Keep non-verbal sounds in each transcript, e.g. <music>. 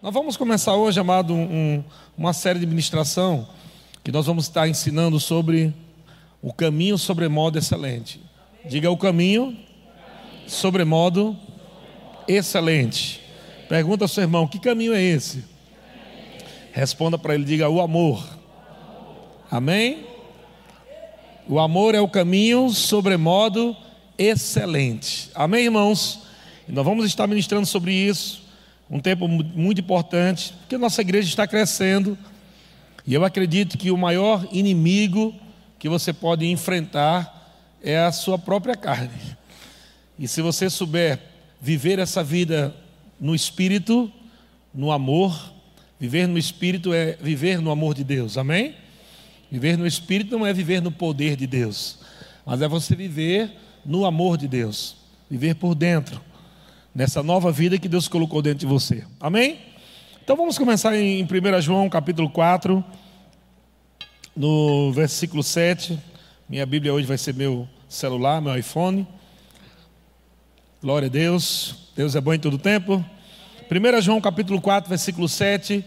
Nós vamos começar hoje, amado, um, uma série de ministração que nós vamos estar ensinando sobre o caminho sobremodo excelente. Diga o caminho sobremodo excelente. Pergunta ao seu irmão: que caminho é esse? Responda para ele: diga o amor. Amém? O amor é o caminho sobremodo excelente. Amém, irmãos? E nós vamos estar ministrando sobre isso um tempo muito importante, porque nossa igreja está crescendo, e eu acredito que o maior inimigo que você pode enfrentar é a sua própria carne. E se você souber viver essa vida no espírito, no amor, viver no espírito é viver no amor de Deus, amém? Viver no espírito não é viver no poder de Deus, mas é você viver no amor de Deus, viver por dentro nessa nova vida que Deus colocou dentro de você. Amém? Então vamos começar em 1 João capítulo 4, no versículo 7. Minha Bíblia hoje vai ser meu celular, meu iPhone. Glória a Deus. Deus é bom em todo tempo. 1 João capítulo 4, versículo 7.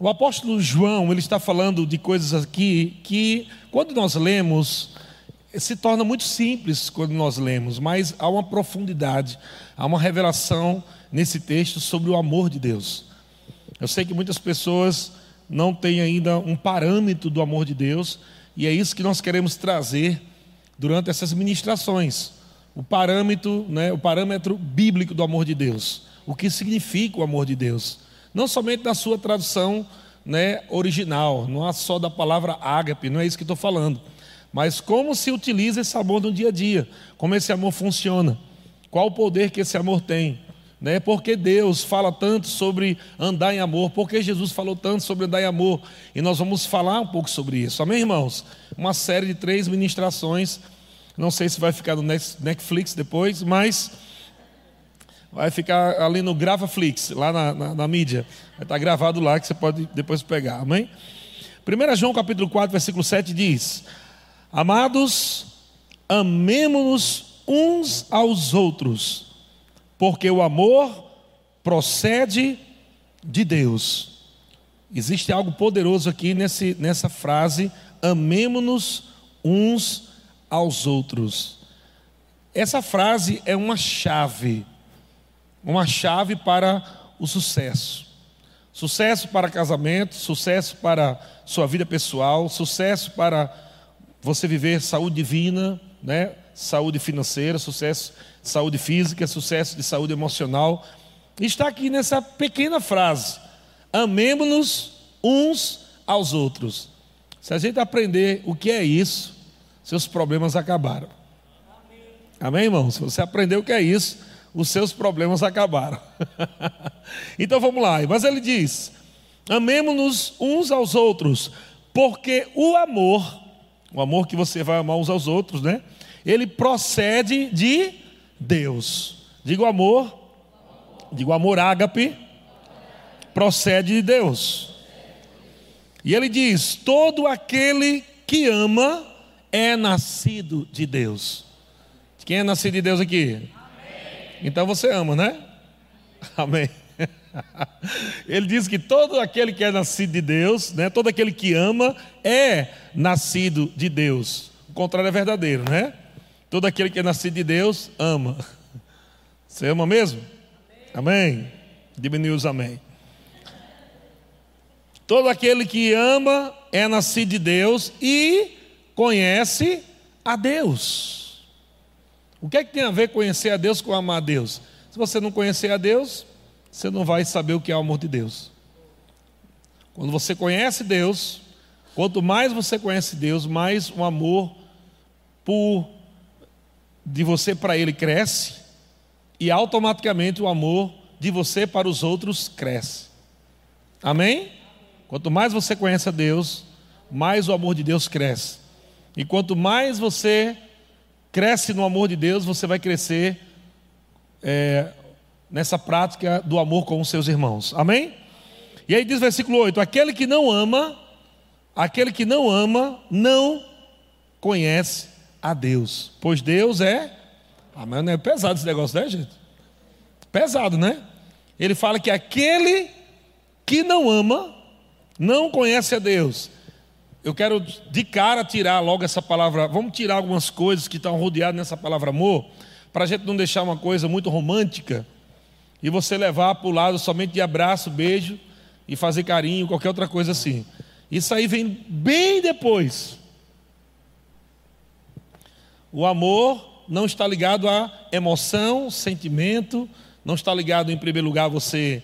O apóstolo João, ele está falando de coisas aqui que, quando nós lemos, se torna muito simples quando nós lemos, mas há uma profundidade, há uma revelação nesse texto sobre o amor de Deus. Eu sei que muitas pessoas não têm ainda um parâmetro do amor de Deus, e é isso que nós queremos trazer durante essas ministrações. O parâmetro, né, o parâmetro bíblico do amor de Deus. O que significa o amor de Deus? Não somente na sua tradução né, original, não é só da palavra ágape, não é isso que estou falando mas como se utiliza esse amor no dia a dia, como esse amor funciona, qual o poder que esse amor tem, né? Porque Deus fala tanto sobre andar em amor, porque Jesus falou tanto sobre andar em amor, e nós vamos falar um pouco sobre isso, amém, irmãos? Uma série de três ministrações, não sei se vai ficar no Netflix depois, mas vai ficar ali no GravaFlix, lá na, na, na mídia, vai estar gravado lá que você pode depois pegar, amém? 1 João capítulo 4, versículo 7 diz: Amados, amemos-nos uns aos outros, porque o amor procede de Deus. Existe algo poderoso aqui nesse, nessa frase, amemos-nos uns aos outros. Essa frase é uma chave, uma chave para o sucesso. Sucesso para casamento, sucesso para sua vida pessoal, sucesso para você viver saúde divina, né? Saúde financeira, sucesso, saúde física, sucesso de saúde emocional. Está aqui nessa pequena frase: amemos-nos uns aos outros. Se a gente aprender o que é isso, seus problemas acabaram. Amém, Amém irmão? Se você aprender o que é isso, os seus problemas acabaram. <laughs> então vamos lá. Mas ele diz: amemos-nos uns aos outros, porque o amor o amor que você vai amar uns aos outros, né? Ele procede de Deus. Digo amor, digo amor ágape, procede de Deus. E ele diz: todo aquele que ama é nascido de Deus. Quem é nascido de Deus aqui? Amém. Então você ama, né? <laughs> Amém. <laughs> Ele diz que todo aquele que é nascido de Deus, né, todo aquele que ama, é nascido de Deus. O contrário é verdadeiro, né? Todo aquele que é nascido de Deus ama. Você ama mesmo? Amém? amém. Diminui os amém. Todo aquele que ama é nascido de Deus e conhece a Deus. O que é que tem a ver conhecer a Deus com amar a Deus? Se você não conhecer a Deus, você não vai saber o que é o amor de Deus. Quando você conhece Deus, quanto mais você conhece Deus, mais o amor por de você para ele cresce e automaticamente o amor de você para os outros cresce. Amém? Quanto mais você conhece a Deus, mais o amor de Deus cresce. E quanto mais você cresce no amor de Deus, você vai crescer é, nessa prática do amor com os seus irmãos. Amém? E aí diz versículo 8: aquele que não ama, aquele que não ama, não conhece a Deus, pois Deus é. Ah, mas não é pesado esse negócio, né, gente? Pesado, né? ele fala que aquele que não ama não conhece a Deus. Eu quero de cara tirar logo essa palavra, vamos tirar algumas coisas que estão rodeadas nessa palavra amor, para a gente não deixar uma coisa muito romântica e você levar para o lado somente de abraço, beijo e fazer carinho, qualquer outra coisa assim. Isso aí vem bem depois. O amor não está ligado a emoção, sentimento, não está ligado em primeiro lugar a você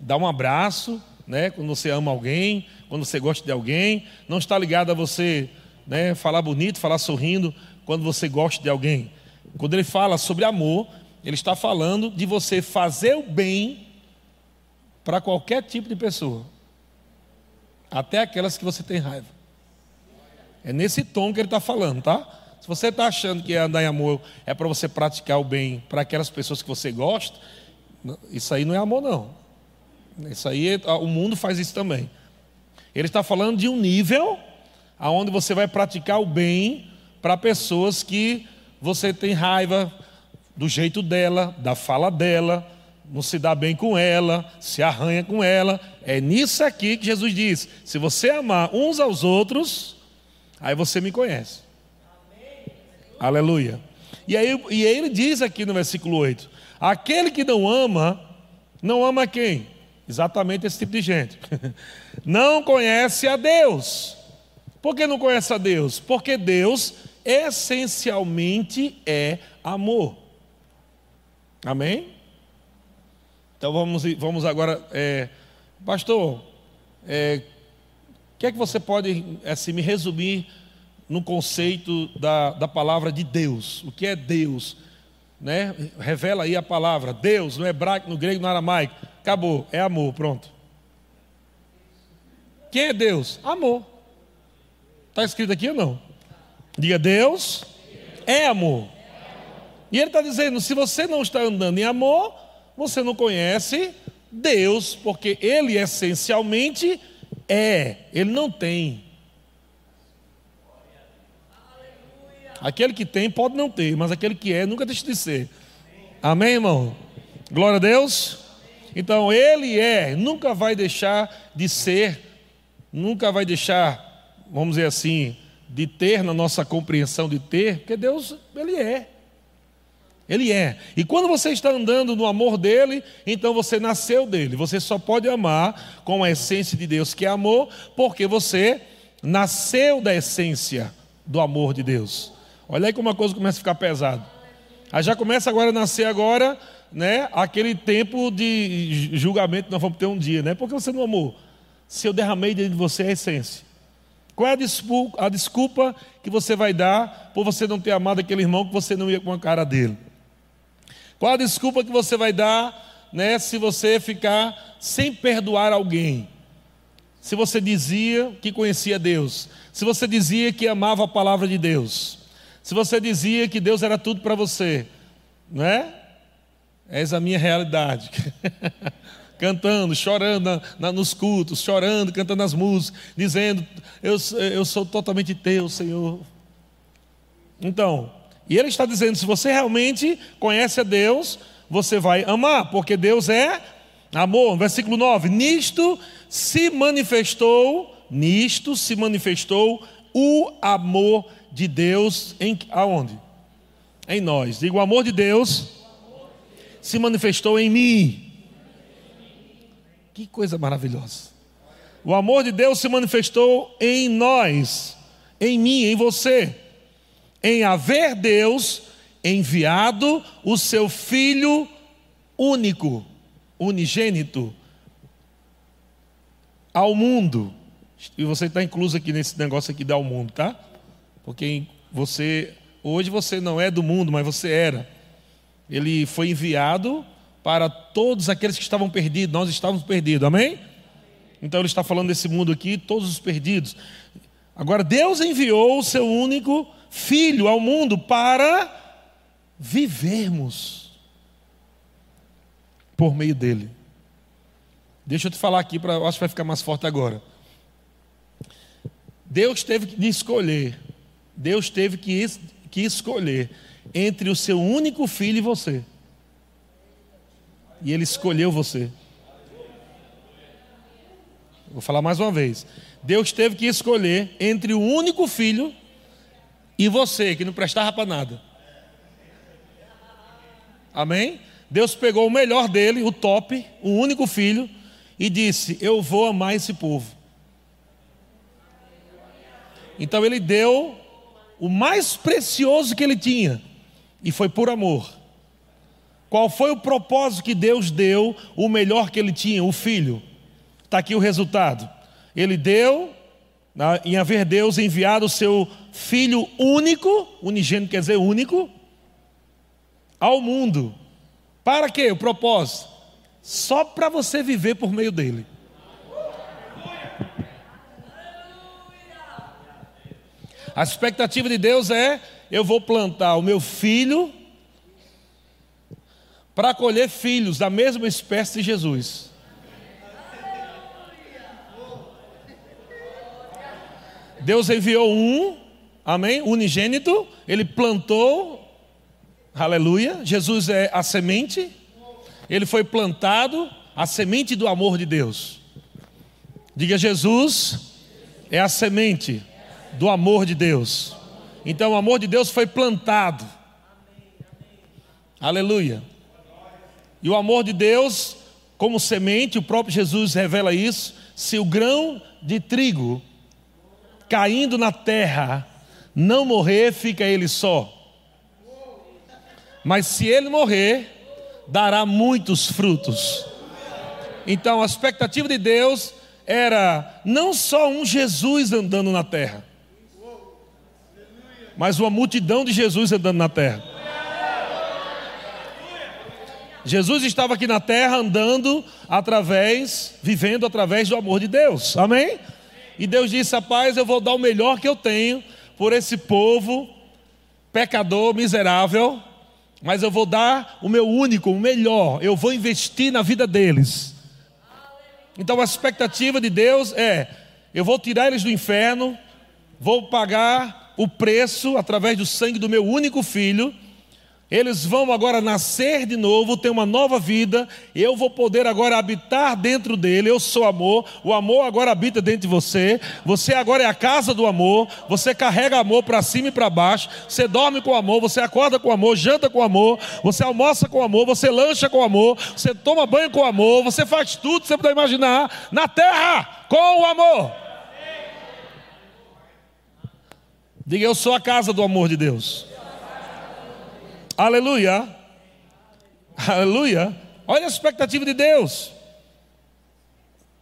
dar um abraço, né, quando você ama alguém, quando você gosta de alguém, não está ligado a você né, falar bonito, falar sorrindo quando você gosta de alguém. Quando ele fala sobre amor, ele está falando de você fazer o bem para qualquer tipo de pessoa, até aquelas que você tem raiva. É nesse tom que ele está falando, tá? Se você está achando que andar em amor é para você praticar o bem para aquelas pessoas que você gosta, isso aí não é amor, não. Isso aí, o mundo faz isso também. Ele está falando de um nível aonde você vai praticar o bem para pessoas que você tem raiva do jeito dela, da fala dela, não se dá bem com ela, se arranha com ela. É nisso aqui que Jesus diz: se você amar uns aos outros, aí você me conhece. Aleluia. E aí, e aí ele diz aqui no versículo 8: aquele que não ama, não ama quem? Exatamente esse tipo de gente. <laughs> Não conhece a Deus. Por que não conhece a Deus? Porque Deus essencialmente é amor. Amém? Então vamos, vamos agora, é, pastor, é, o que é que você pode assim, me resumir no conceito da, da palavra de Deus? O que é Deus? Né? Revela aí a palavra Deus no hebraico, no grego, no aramaico. Acabou, é amor, pronto. Quem é Deus? Amor. Está escrito aqui ou não? Diga, Deus é amor. E ele está dizendo: se você não está andando em amor, você não conhece Deus, porque Ele essencialmente é, Ele não tem. Aquele que tem pode não ter, mas aquele que é nunca deixa de ser. Amém, irmão? Glória a Deus. Então, Ele é, nunca vai deixar de ser, nunca vai deixar, vamos dizer assim, de ter na nossa compreensão de ter, porque Deus, Ele é. Ele é. E quando você está andando no amor dele, então você nasceu dele. Você só pode amar com a essência de Deus, que é amor, porque você nasceu da essência do amor de Deus. Olha aí como a coisa começa a ficar pesada. Aí já começa agora a nascer agora né, aquele tempo de julgamento que nós vamos ter um dia, né? Porque você não amou. Se eu derramei dentro de você a essência. Qual é a desculpa, que você vai dar por você não ter amado aquele irmão que você não ia com a cara dele? Qual a desculpa que você vai dar, né, se você ficar sem perdoar alguém? Se você dizia que conhecia Deus, se você dizia que amava a palavra de Deus, se você dizia que Deus era tudo para você, não é? Essa a minha realidade. <laughs> cantando, chorando na, na, nos cultos, chorando, cantando as músicas, dizendo: eu, eu sou totalmente teu, Senhor. Então, e ele está dizendo: se você realmente conhece a Deus, você vai amar, porque Deus é amor. Versículo 9: Nisto se manifestou, nisto se manifestou o amor de Deus em aonde? Em nós. Digo, o amor de Deus se manifestou em mim. Que coisa maravilhosa. O amor de Deus se manifestou em nós, em mim, em você, em haver Deus enviado o seu Filho único, unigênito, ao mundo. E você está incluso aqui nesse negócio aqui ao mundo, tá? Porque você, hoje você não é do mundo, mas você era ele foi enviado para todos aqueles que estavam perdidos, nós estávamos perdidos, amém? Então ele está falando desse mundo aqui, todos os perdidos. Agora, Deus enviou o seu único filho ao mundo para vivermos por meio dele. Deixa eu te falar aqui, pra, acho que vai ficar mais forte agora. Deus teve que escolher, Deus teve que, que escolher entre o seu único filho e você. E ele escolheu você. Vou falar mais uma vez. Deus teve que escolher entre o único filho e você, que não prestava para nada. Amém? Deus pegou o melhor dele, o top, o único filho, e disse: Eu vou amar esse povo. Então ele deu o mais precioso que ele tinha, e foi por amor. Qual foi o propósito que Deus deu, o melhor que ele tinha, o filho? Está aqui o resultado. Ele deu, em haver Deus enviado o seu filho único, unigênito quer dizer único, ao mundo. Para quê? O propósito? Só para você viver por meio dele. A expectativa de Deus é: eu vou plantar o meu filho para colher filhos da mesma espécie de Jesus. Deus enviou um, amém? Unigênito, ele plantou, aleluia. Jesus é a semente, ele foi plantado, a semente do amor de Deus. Diga, Jesus é a semente do amor de Deus. Então o amor de Deus foi plantado. Aleluia. E o amor de Deus, como semente, o próprio Jesus revela isso. Se o grão de trigo caindo na terra não morrer, fica ele só. Mas se ele morrer, dará muitos frutos. Então a expectativa de Deus era não só um Jesus andando na terra, mas uma multidão de Jesus andando na terra. Jesus estava aqui na terra andando através, vivendo através do amor de Deus. Amém? E Deus disse: Rapaz, eu vou dar o melhor que eu tenho por esse povo pecador, miserável, mas eu vou dar o meu único, o melhor, eu vou investir na vida deles. Então a expectativa de Deus é: eu vou tirar eles do inferno, vou pagar o preço através do sangue do meu único filho eles vão agora nascer de novo, ter uma nova vida. Eu vou poder agora habitar dentro dele. Eu sou amor. O amor agora habita dentro de você. Você agora é a casa do amor. Você carrega amor para cima e para baixo. Você dorme com amor. Você acorda com amor. Janta com amor. Você almoça com amor. Você lancha com amor. Você toma banho com amor. Você faz tudo que você puder imaginar na terra com o amor. Diga, eu sou a casa do amor de Deus. Aleluia. Aleluia. Olha a expectativa de Deus.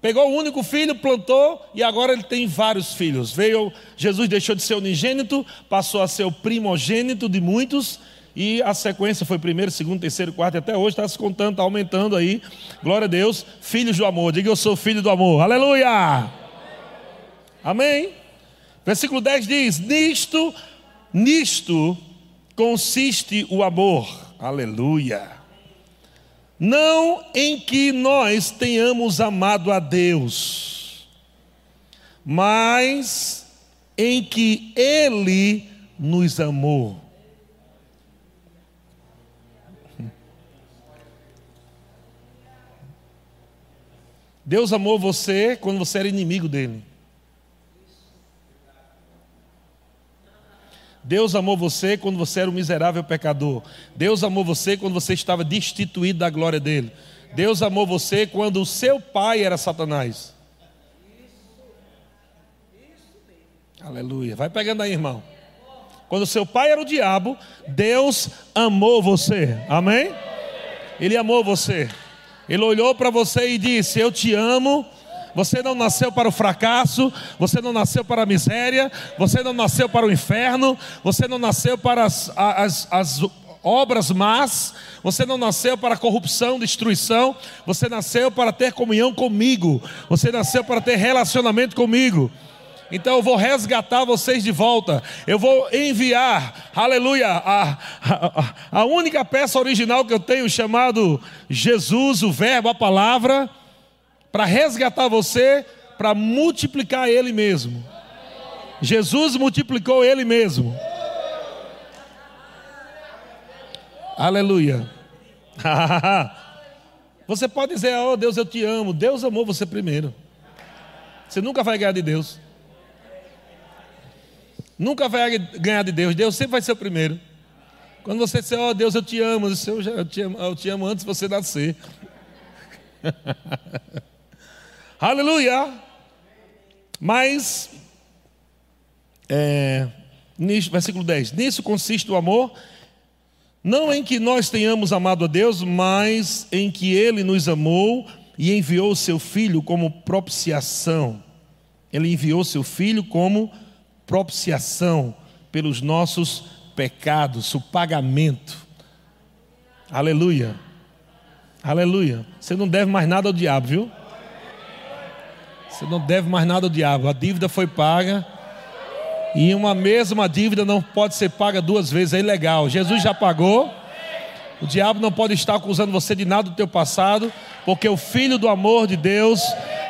Pegou o único filho, plantou e agora ele tem vários filhos. Veio, Jesus deixou de ser unigênito, passou a ser o primogênito de muitos e a sequência foi primeiro, segundo, terceiro, quarto e até hoje está se contando, está aumentando aí. Glória a Deus, filhos do amor. Diga eu sou filho do amor. Aleluia. Amém. Versículo 10 diz: Nisto, nisto consiste o amor. Aleluia. Não em que nós tenhamos amado a Deus, mas em que Ele nos amou. Deus amou você quando você era inimigo dele. Deus amou você quando você era um miserável pecador. Deus amou você quando você estava destituído da glória dele. Deus amou você quando o seu pai era Satanás. Aleluia. Vai pegando aí, irmão. Quando seu pai era o diabo, Deus amou você. Amém? Ele amou você. Ele olhou para você e disse: Eu te amo você não nasceu para o fracasso, você não nasceu para a miséria, você não nasceu para o inferno, você não nasceu para as, as, as obras más, você não nasceu para corrupção, destruição, você nasceu para ter comunhão comigo, você nasceu para ter relacionamento comigo. Então eu vou resgatar vocês de volta. Eu vou enviar, aleluia, a, a, a única peça original que eu tenho, chamado Jesus, o Verbo, a palavra para resgatar você, para multiplicar Ele mesmo. Jesus multiplicou Ele mesmo. Aleluia. <laughs> você pode dizer, oh Deus, eu te amo. Deus amou você primeiro. Você nunca vai ganhar de Deus. Nunca vai ganhar de Deus. Deus sempre vai ser o primeiro. Quando você disser, oh, Deus, eu te amo, eu, já, eu, te amo eu te amo antes de você nascer. <laughs> Aleluia! Mas, é, nisso, versículo 10: Nisso consiste o amor, não em que nós tenhamos amado a Deus, mas em que Ele nos amou e enviou o seu Filho como propiciação. Ele enviou seu Filho como propiciação pelos nossos pecados, o pagamento. Aleluia. Aleluia. Você não deve mais nada ao diabo, viu? Você não deve mais nada ao diabo. A dívida foi paga. E uma mesma dívida não pode ser paga duas vezes, é ilegal. Jesus já pagou. O diabo não pode estar acusando você de nada do teu passado, porque o filho do amor de Deus,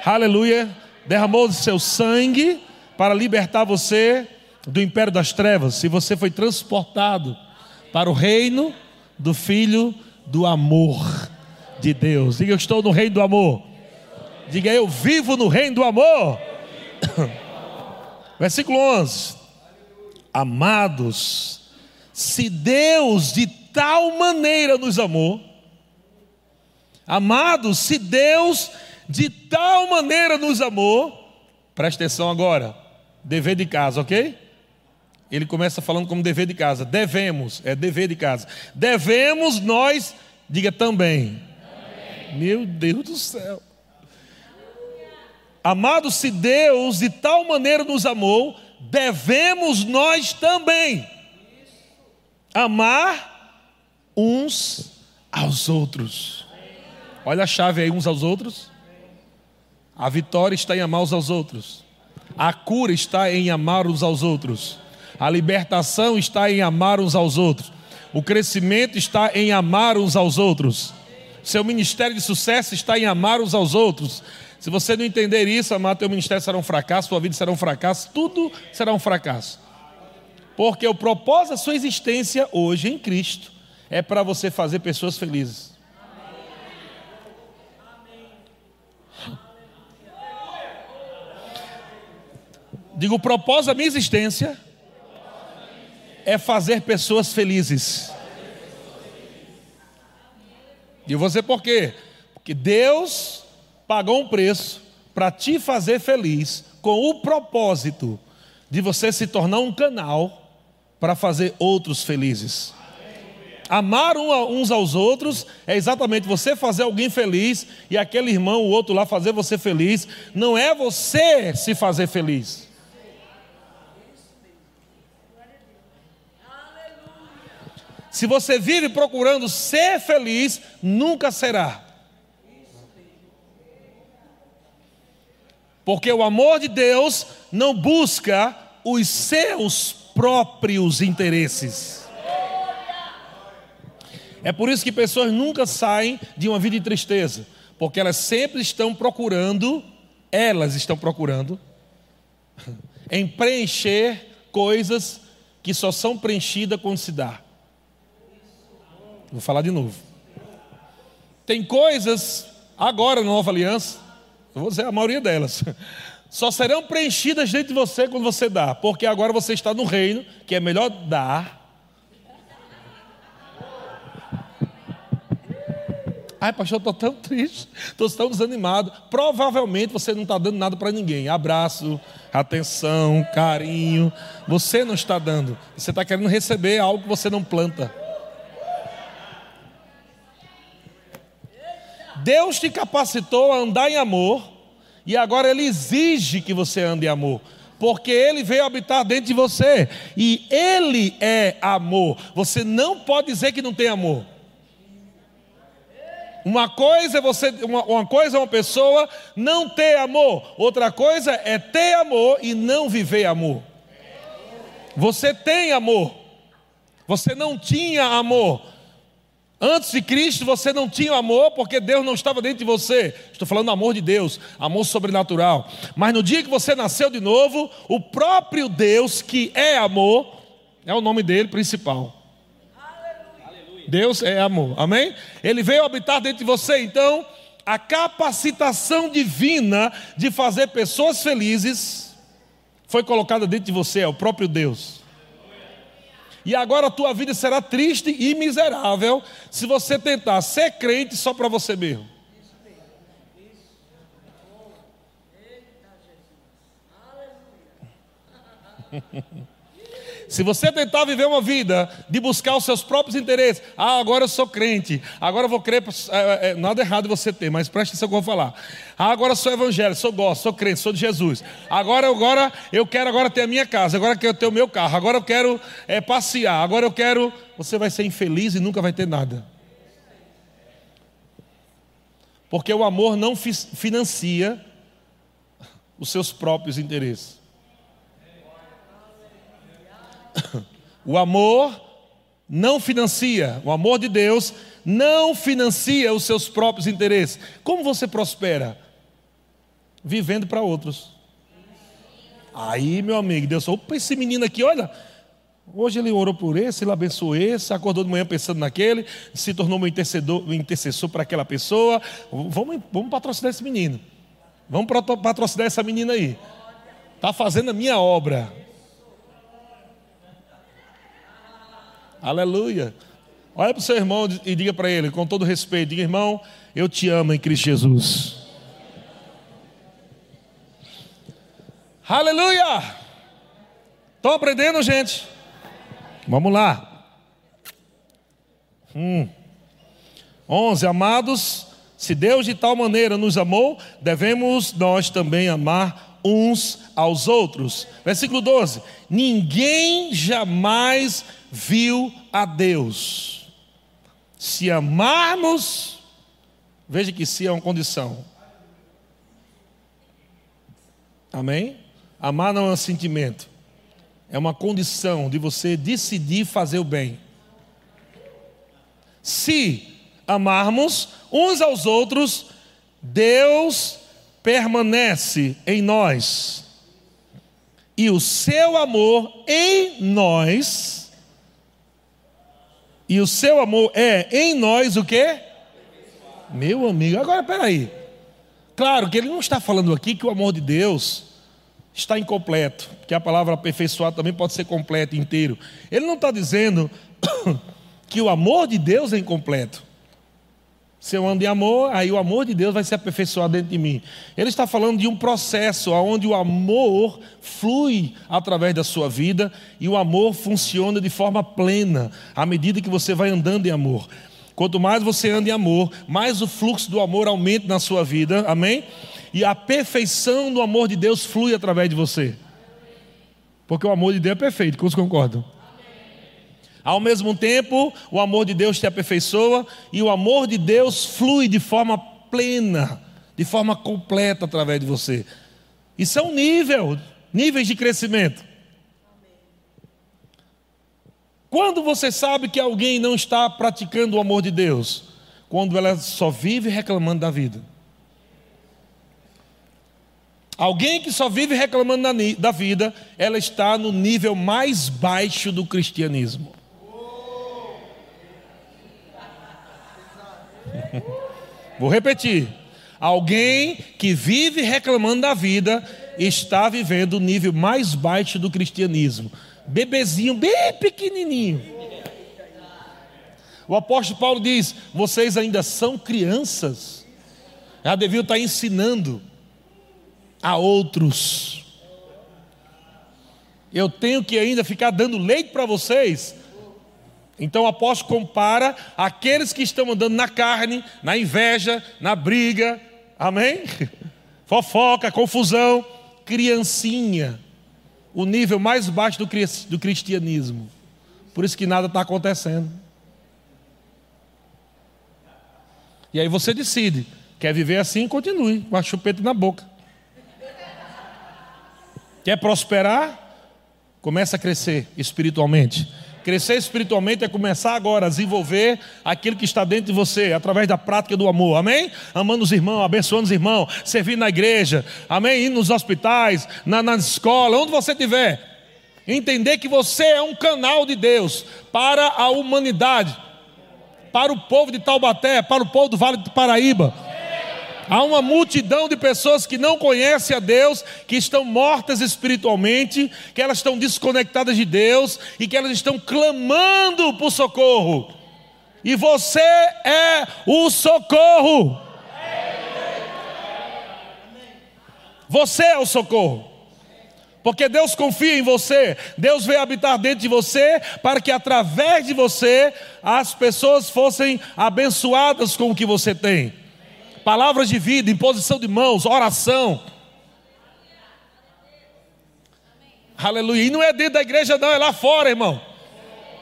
aleluia, derramou o seu sangue para libertar você do império das trevas. Se você foi transportado para o reino do filho do amor de Deus. Diga, eu estou no reino do amor. Diga, eu vivo no reino do amor. <coughs> Versículo 11: Amados, se Deus de tal maneira nos amou, amados, se Deus de tal maneira nos amou, presta atenção agora, dever de casa, ok? Ele começa falando como dever de casa, devemos, é dever de casa, devemos nós, diga também, também. meu Deus do céu, Amados, se Deus de tal maneira nos amou, devemos nós também amar uns aos outros. Olha a chave aí, uns aos outros. A vitória está em amar uns aos outros. A cura está em amar uns aos outros. A libertação está em amar uns aos outros. O crescimento está em amar uns aos outros. Seu ministério de sucesso está em amar uns aos outros. Se você não entender isso, amado, teu ministério será um fracasso, sua vida será um fracasso, tudo será um fracasso. Porque o propósito da sua existência hoje em Cristo é para você fazer pessoas felizes. Digo, o propósito da minha existência é fazer pessoas felizes. E você por quê? Porque Deus pagou um preço para te fazer feliz, com o propósito de você se tornar um canal para fazer outros felizes. Amar uns aos outros é exatamente você fazer alguém feliz e aquele irmão, o outro lá, fazer você feliz. Não é você se fazer feliz. Se você vive procurando ser feliz, nunca será. Porque o amor de Deus não busca os seus próprios interesses. É por isso que pessoas nunca saem de uma vida de tristeza, porque elas sempre estão procurando, elas estão procurando, <laughs> em preencher coisas que só são preenchidas quando se dá. Vou falar de novo. Tem coisas, agora na nova aliança, vou dizer a maioria delas. Só serão preenchidas dentro de você quando você dá, porque agora você está no reino que é melhor dar. Ai, pastor, estou tão triste, estou tão desanimado. Provavelmente você não está dando nada para ninguém. Abraço, atenção, carinho. Você não está dando. Você está querendo receber algo que você não planta. Deus te capacitou a andar em amor, e agora Ele exige que você ande em amor, porque Ele veio habitar dentro de você, e Ele é amor. Você não pode dizer que não tem amor. Uma coisa é você, uma, uma coisa é uma pessoa não ter amor, outra coisa é ter amor e não viver amor. Você tem amor, você não tinha amor, Antes de Cristo você não tinha amor porque Deus não estava dentro de você. Estou falando do amor de Deus, amor sobrenatural. Mas no dia que você nasceu de novo, o próprio Deus, que é amor, é o nome dele principal. Aleluia. Deus é amor, amém? Ele veio habitar dentro de você, então a capacitação divina de fazer pessoas felizes foi colocada dentro de você, é o próprio Deus. E agora a tua vida será triste e miserável se você tentar ser crente só para você mesmo. <laughs> Se você tentar viver uma vida de buscar os seus próprios interesses, ah, agora eu sou crente, agora eu vou crer, é, é, nada errado você ter, mas preste atenção que eu vou falar. Ah, agora eu sou evangélico, sou gosto, sou crente, sou de Jesus. Agora, agora eu quero agora ter a minha casa, agora eu quero ter o meu carro, agora eu quero é, passear, agora eu quero. Você vai ser infeliz e nunca vai ter nada. Porque o amor não financia os seus próprios interesses. <coughs> O amor não financia, o amor de Deus não financia os seus próprios interesses. Como você prospera? Vivendo para outros. Aí, meu amigo, Deus falou: opa, esse menino aqui, olha. Hoje ele orou por esse, ele abençoou esse, acordou de manhã pensando naquele, se tornou intercessor, um intercessor para aquela pessoa. Vamos, vamos patrocinar esse menino. Vamos patrocinar essa menina aí. Está fazendo a minha obra. Aleluia. Olha para o seu irmão e diga para ele, com todo respeito: diga, irmão, eu te amo em Cristo Jesus. Aleluia! Estão aprendendo, gente? Vamos lá. Hum. 11. Amados, se Deus de tal maneira nos amou, devemos nós também amar uns aos outros. Versículo 12: Ninguém jamais viu a Deus. Se amarmos, veja que se é uma condição. Amém? Amar não é um sentimento, é uma condição de você decidir fazer o bem. Se amarmos uns aos outros, Deus permanece em nós, e o seu amor em nós e o seu amor é em nós o quê? Meu amigo, agora peraí. Claro que ele não está falando aqui que o amor de Deus está incompleto, que a palavra aperfeiçoar também pode ser completo, inteiro. Ele não está dizendo <coughs> que o amor de Deus é incompleto. Se eu ando em amor, aí o amor de Deus vai se aperfeiçoar dentro de mim. Ele está falando de um processo onde o amor flui através da sua vida e o amor funciona de forma plena à medida que você vai andando em amor. Quanto mais você anda em amor, mais o fluxo do amor aumenta na sua vida, amém? E a perfeição do amor de Deus flui através de você. Porque o amor de Deus é perfeito, quantos concordam? Ao mesmo tempo, o amor de Deus te aperfeiçoa e o amor de Deus flui de forma plena, de forma completa através de você. Isso é um nível, níveis de crescimento. Quando você sabe que alguém não está praticando o amor de Deus? Quando ela só vive reclamando da vida. Alguém que só vive reclamando da vida, ela está no nível mais baixo do cristianismo. Vou repetir. Alguém que vive reclamando da vida está vivendo o nível mais baixo do cristianismo. Bebezinho, bem pequenininho. O apóstolo Paulo diz: vocês ainda são crianças, já deviam estar ensinando a outros. Eu tenho que ainda ficar dando leite para vocês então o apóstolo compara aqueles que estão andando na carne, na inveja, na briga, amém? <laughs> Fofoca, confusão, criancinha, o nível mais baixo do cristianismo. Por isso que nada está acontecendo. E aí você decide, quer viver assim, continue, com a chupeta na boca. Quer prosperar? Começa a crescer espiritualmente. Crescer espiritualmente é começar agora a desenvolver aquilo que está dentro de você, através da prática do amor, amém? Amando os irmãos, abençoando os irmãos, servindo na igreja, amém? Indo nos hospitais, na, na escola, onde você estiver. Entender que você é um canal de Deus para a humanidade, para o povo de Taubaté, para o povo do Vale do Paraíba. Há uma multidão de pessoas que não conhecem a Deus, que estão mortas espiritualmente, que elas estão desconectadas de Deus e que elas estão clamando por socorro. E você é o socorro. Você é o socorro. Porque Deus confia em você, Deus veio habitar dentro de você, para que através de você as pessoas fossem abençoadas com o que você tem. Palavras de vida, imposição de mãos, oração. Aleluia. E não é dentro da igreja, não, é lá fora, irmão.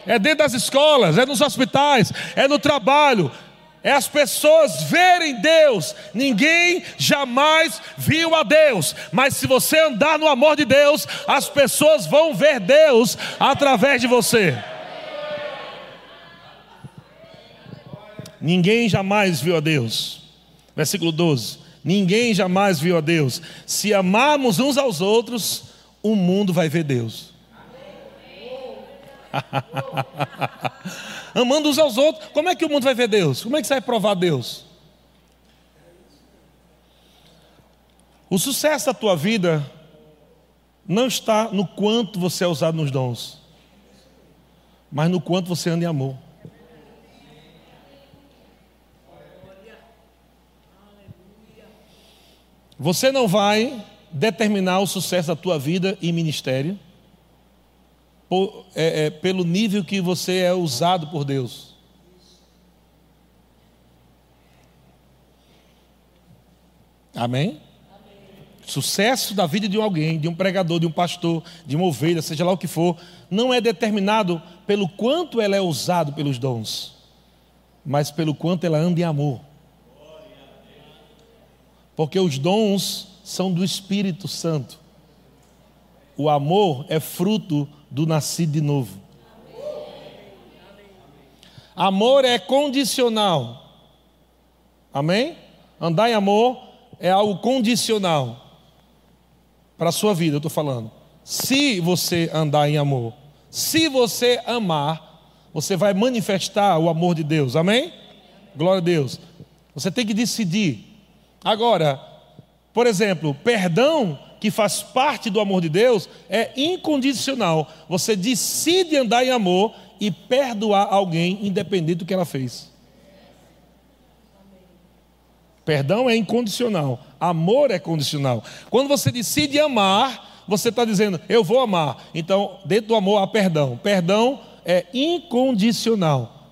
É dentro das escolas, é nos hospitais, é no trabalho, é as pessoas verem Deus. Ninguém jamais viu a Deus, mas se você andar no amor de Deus, as pessoas vão ver Deus através de você. Ninguém jamais viu a Deus. Versículo 12: Ninguém jamais viu a Deus. Se amarmos uns aos outros, o mundo vai ver Deus. <laughs> amando uns aos outros. Como é que o mundo vai ver Deus? Como é que você vai provar Deus? O sucesso da tua vida não está no quanto você é usado nos dons, mas no quanto você anda em amor. Você não vai determinar o sucesso da tua vida e ministério por, é, é, pelo nível que você é usado por Deus. Amém? Sucesso da vida de alguém, de um pregador, de um pastor, de uma ovelha, seja lá o que for, não é determinado pelo quanto ela é usado pelos dons, mas pelo quanto ela anda em amor. Porque os dons são do Espírito Santo. O amor é fruto do nascido de novo. Amor é condicional. Amém? Andar em amor é algo condicional para a sua vida, eu estou falando. Se você andar em amor, se você amar, você vai manifestar o amor de Deus. Amém? Glória a Deus. Você tem que decidir. Agora, por exemplo, perdão que faz parte do amor de Deus é incondicional. Você decide andar em amor e perdoar alguém, independente do que ela fez. Perdão é incondicional, amor é condicional. Quando você decide amar, você está dizendo, eu vou amar. Então, dentro do amor há perdão. Perdão é incondicional.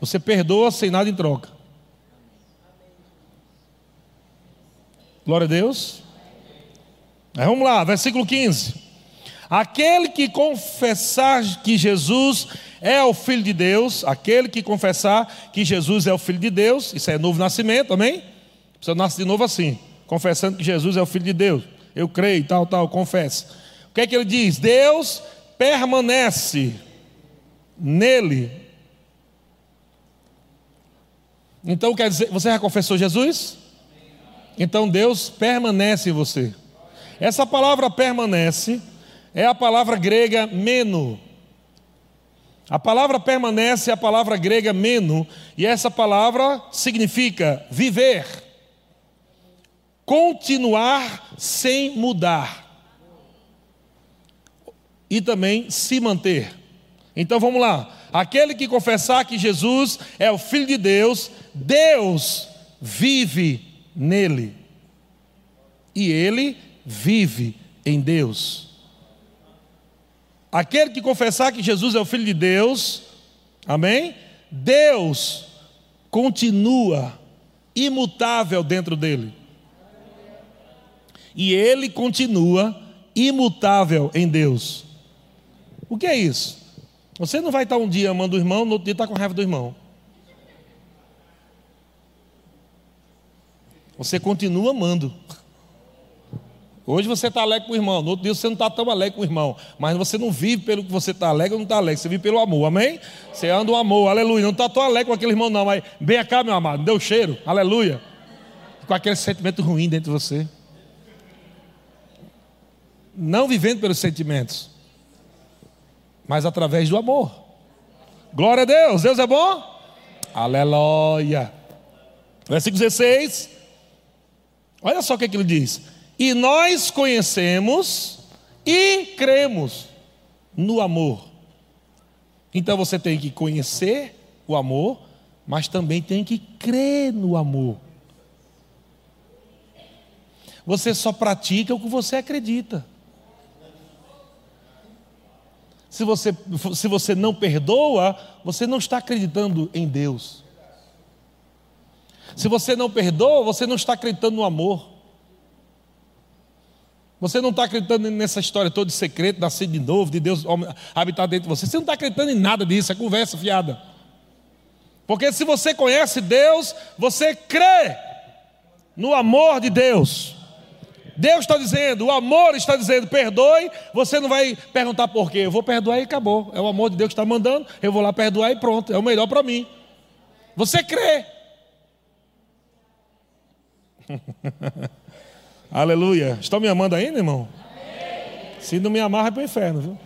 Você perdoa sem nada em troca. Glória a Deus. Vamos lá, versículo 15. Aquele que confessar que Jesus é o Filho de Deus, aquele que confessar que Jesus é o Filho de Deus, isso é novo nascimento, amém? Você nasce de novo assim, confessando que Jesus é o Filho de Deus. Eu creio, tal, tal, confesso. O que é que ele diz? Deus permanece nele. Então quer dizer, você já confessou Jesus? Então Deus permanece em você. Essa palavra permanece é a palavra grega meno. A palavra permanece é a palavra grega meno, e essa palavra significa viver, continuar sem mudar, e também se manter. Então vamos lá. Aquele que confessar que Jesus é o Filho de Deus, Deus vive nele, e ele vive em Deus. Aquele que confessar que Jesus é o Filho de Deus, amém? Deus continua imutável dentro dele. E ele continua imutável em Deus. O que é isso? Você não vai estar um dia amando o irmão, no outro dia está com raiva do irmão. Você continua amando. Hoje você está alegre com o irmão, no outro dia você não está tão alegre com o irmão, mas você não vive pelo que você está alegre ou não está alegre, você vive pelo amor, amém? Você anda o amor, aleluia. Não está tão alegre com aquele irmão, não, mas vem cá, meu amado, deu cheiro, aleluia. Com aquele sentimento ruim dentro de você. Não vivendo pelos sentimentos, mas através do amor. Glória a Deus, Deus é bom? Aleluia. Versículo 16. Olha só o que, é que ele diz. E nós conhecemos e cremos no amor. Então você tem que conhecer o amor, mas também tem que crer no amor. Você só pratica o que você acredita. Se você, se você não perdoa, você não está acreditando em Deus. Se você não perdoa, você não está acreditando no amor. Você não está acreditando nessa história toda de secreto, nascer de novo, de Deus habitar dentro de você. Você não está acreditando em nada disso, é conversa fiada. Porque se você conhece Deus, você crê no amor de Deus. Deus está dizendo, o amor está dizendo, perdoe. Você não vai perguntar por quê. Eu vou perdoar e acabou. É o amor de Deus que está mandando. Eu vou lá perdoar e pronto. É o melhor para mim. Você crê. <laughs> Aleluia. Estão me amando ainda, irmão? Amém. Se não me amar, vai para o inferno, viu?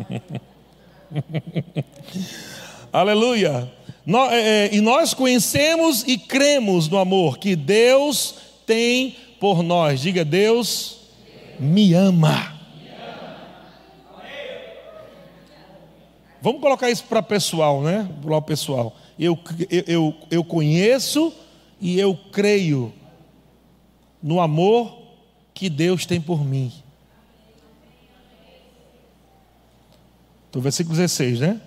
<laughs> Aleluia. Nós, é, é, e nós conhecemos e cremos no amor que Deus tem por nós. Diga, Deus me ama. Vamos colocar isso para pessoal, né? Para o pessoal. Eu, eu, eu conheço e eu creio no amor que Deus tem por mim. Então, versículo 16, né?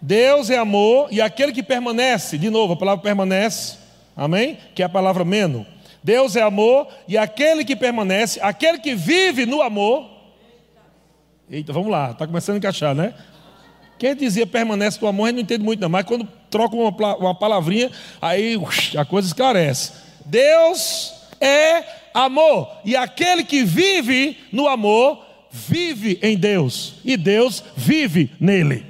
Deus é amor e aquele que permanece, de novo, a palavra permanece, amém? Que é a palavra menos. Deus é amor e aquele que permanece, aquele que vive no amor. Eita, vamos lá, está começando a encaixar, né? Quem dizia permanece no amor, gente não entende muito, não, mas quando troca uma, uma palavrinha, aí a coisa esclarece. Deus é amor. E aquele que vive no amor, vive em Deus. E Deus vive nele.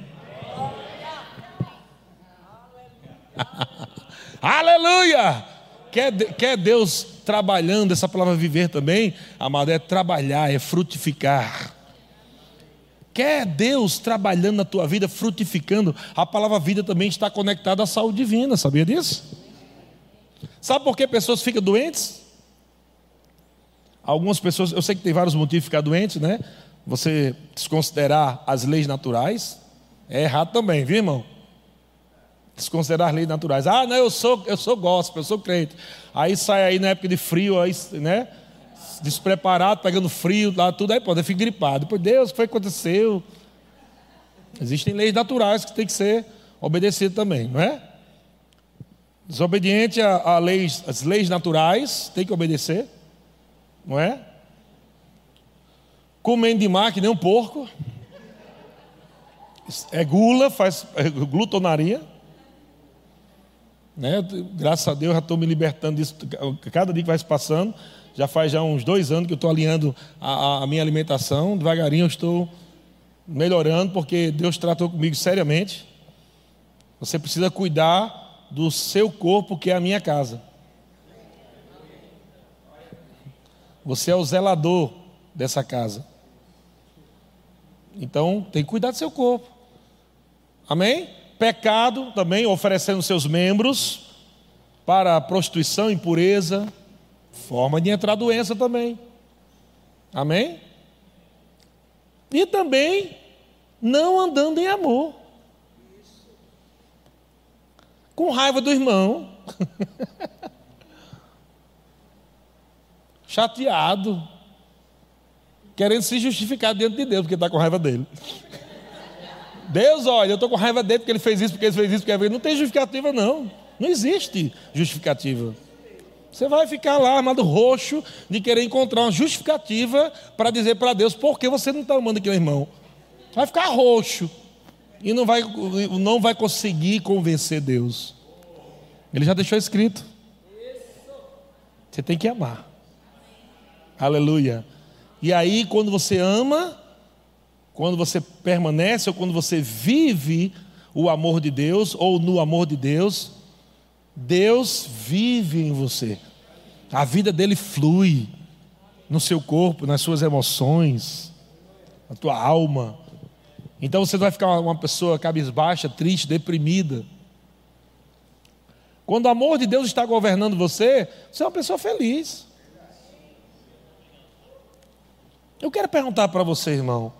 <laughs> Aleluia! Quer, quer Deus trabalhando essa palavra viver também? Amado, é trabalhar, é frutificar. Quer Deus trabalhando na tua vida, frutificando? A palavra vida também está conectada à saúde divina, sabia disso? Sabe por que pessoas ficam doentes? Algumas pessoas, eu sei que tem vários motivos de ficar doente, né? Você desconsiderar as leis naturais é errado também, viu, irmão? Desconsiderar as leis naturais. Ah, não, eu sou, eu sou gospel, eu sou crente. Aí sai aí na época de frio, aí, né? Despreparado, pegando frio, lá tudo, aí pode, fica gripado. Por Deus, o que foi que aconteceu? Existem leis naturais que tem que ser obedecidas também, não é? Desobediente a, a leis, as leis naturais, tem que obedecer não é? Comendo demais que nem um porco. É gula, faz é glutonaria. Né? Graças a Deus já estou me libertando disso. Cada dia que vai se passando, já faz já uns dois anos que eu estou alinhando a, a minha alimentação. Devagarinho eu estou melhorando, porque Deus tratou comigo seriamente. Você precisa cuidar do seu corpo, que é a minha casa. Você é o zelador dessa casa. Então, tem que cuidar do seu corpo. Amém? Pecado também, oferecendo seus membros para prostituição, impureza, forma de entrar doença também. Amém? E também não andando em amor. Com raiva do irmão. <laughs> chateado, querendo se justificar diante de Deus, porque está com raiva dele. <laughs> Deus, olha, eu estou com raiva dele porque ele fez isso, porque ele fez isso, porque ele fez Não tem justificativa, não. Não existe justificativa. Você vai ficar lá armado roxo de querer encontrar uma justificativa para dizer para Deus por que você não está amando aquele irmão. Vai ficar roxo e não vai, não vai conseguir convencer Deus. Ele já deixou escrito. Você tem que amar. Aleluia. E aí, quando você ama, quando você permanece ou quando você vive o amor de Deus ou no amor de Deus, Deus vive em você. A vida dele flui no seu corpo, nas suas emoções, na tua alma. Então você vai ficar uma pessoa cabisbaixa, triste, deprimida. Quando o amor de Deus está governando você, você é uma pessoa feliz. Eu quero perguntar para você, irmão,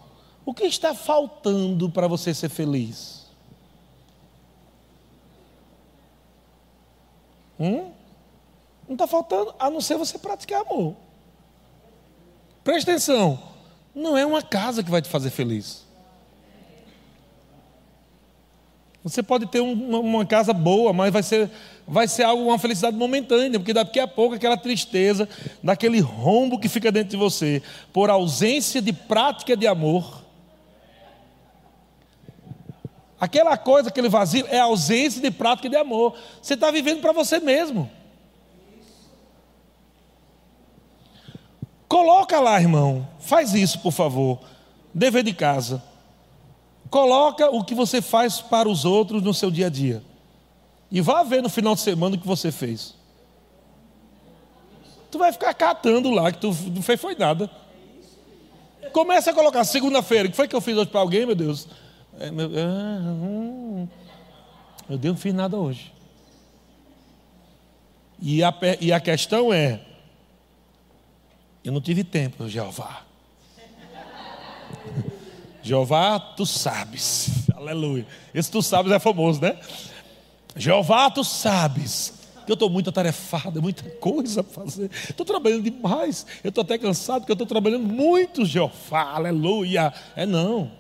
o que está faltando para você ser feliz? Hum? Não está faltando, a não ser você praticar amor. Preste atenção, não é uma casa que vai te fazer feliz. Você pode ter uma, uma casa boa, mas vai ser, vai ser algo, uma felicidade momentânea, porque daqui a pouco aquela tristeza, daquele rombo que fica dentro de você, por ausência de prática de amor. Aquela coisa, aquele vazio, é ausência de prática de amor. Você está vivendo para você mesmo. Coloca lá, irmão. Faz isso, por favor. Dever de casa. Coloca o que você faz para os outros no seu dia a dia. E vá ver no final de semana o que você fez. Tu vai ficar catando lá que tu não fez foi nada. Começa a colocar segunda-feira. O que foi que eu fiz hoje para alguém, meu Deus? É, meu, ah, hum, Deus, não fiz nada hoje. E a, e a questão é: eu não tive tempo, Jeová. <laughs> Jeová, tu sabes. Aleluia. Esse tu sabes é famoso, né? Jeová, tu sabes que eu estou muito atarefado, muita coisa para fazer. Estou trabalhando demais. Eu estou até cansado porque eu estou trabalhando muito, Jeová. Aleluia. É não.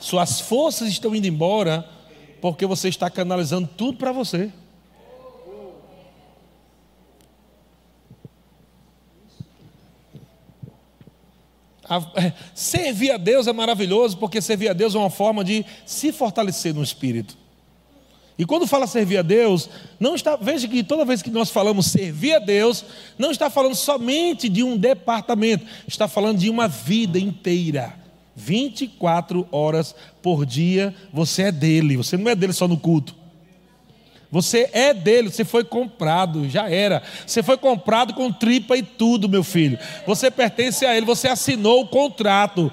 Suas forças estão indo embora porque você está canalizando tudo para você. A, servir a Deus é maravilhoso, porque servir a Deus é uma forma de se fortalecer no espírito. E quando fala servir a Deus, não está, veja que toda vez que nós falamos servir a Deus, não está falando somente de um departamento, está falando de uma vida inteira. 24 horas por dia você é dele, você não é dele só no culto. Você é dele, você foi comprado, já era. Você foi comprado com tripa e tudo, meu filho. Você pertence a ele, você assinou o contrato.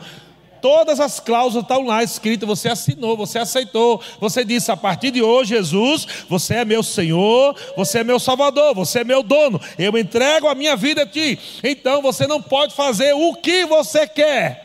Todas as cláusulas estão lá escritas, você assinou, você aceitou. Você disse: a partir de hoje, Jesus, você é meu Senhor, você é meu Salvador, você é meu dono. Eu entrego a minha vida a ti. Então você não pode fazer o que você quer.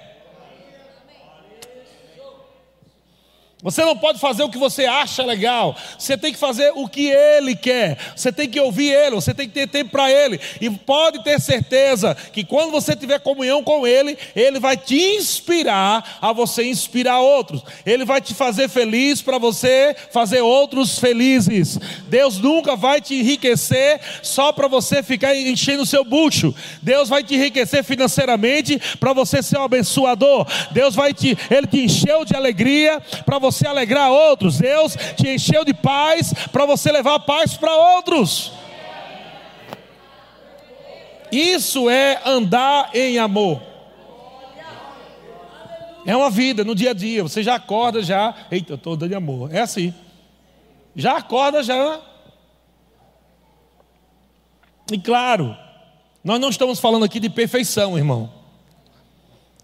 Você não pode fazer o que você acha legal. Você tem que fazer o que ele quer. Você tem que ouvir ele, você tem que ter tempo para ele. E pode ter certeza que quando você tiver comunhão com ele, ele vai te inspirar a você inspirar outros. Ele vai te fazer feliz para você fazer outros felizes. Deus nunca vai te enriquecer só para você ficar enchendo o seu bucho. Deus vai te enriquecer financeiramente para você ser um abençoador. Deus vai te, ele te encheu de alegria para você você alegrar outros. Deus te encheu de paz para você levar paz para outros. Isso é andar em amor. É uma vida no dia a dia. Você já acorda já. Eita, eu estou andando em amor. É assim. Já acorda já. E claro, nós não estamos falando aqui de perfeição, irmão.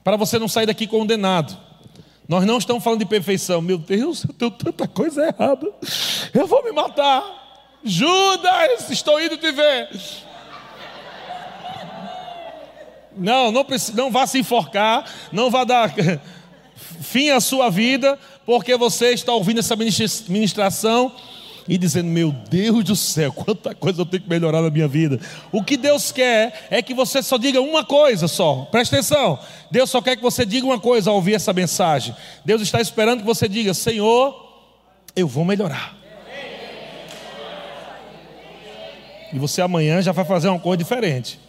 Para você não sair daqui condenado. Nós não estamos falando de perfeição. Meu Deus, eu tenho tanta coisa errada. Eu vou me matar. Judas, estou indo te ver. Não, não, não vá se enforcar, não vá dar <laughs> fim à sua vida, porque você está ouvindo essa ministração e dizendo: Meu Deus do céu, <laughs> quanta coisa eu tenho que melhorar na minha vida. O que Deus quer é que você só diga uma coisa só, presta atenção. Deus só quer que você diga uma coisa ao ouvir essa mensagem. Deus está esperando que você diga: Senhor, eu vou melhorar. E você amanhã já vai fazer uma coisa diferente.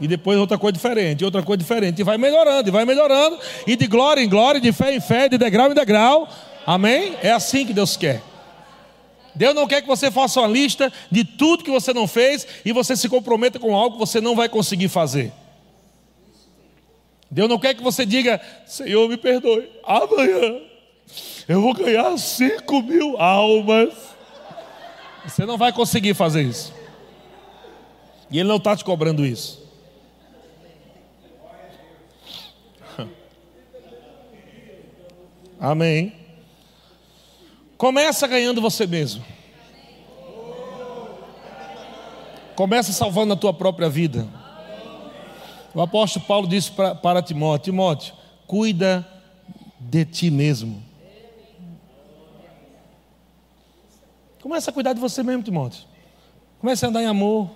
E depois outra coisa diferente, outra coisa diferente. E vai melhorando, e vai melhorando. E de glória em glória, de fé em fé, de degrau em degrau. Amém? É assim que Deus quer. Deus não quer que você faça uma lista de tudo que você não fez e você se comprometa com algo que você não vai conseguir fazer. Deus não quer que você diga, Senhor, me perdoe, amanhã eu vou ganhar 5 mil almas. Você não vai conseguir fazer isso. E Ele não está te cobrando isso. Amém. Começa ganhando você mesmo. Começa salvando a tua própria vida. O apóstolo Paulo disse para, Timóteo: Timóteo, cuida de ti mesmo. Começa a cuidar de você mesmo, Timóteo. Comece a andar em amor.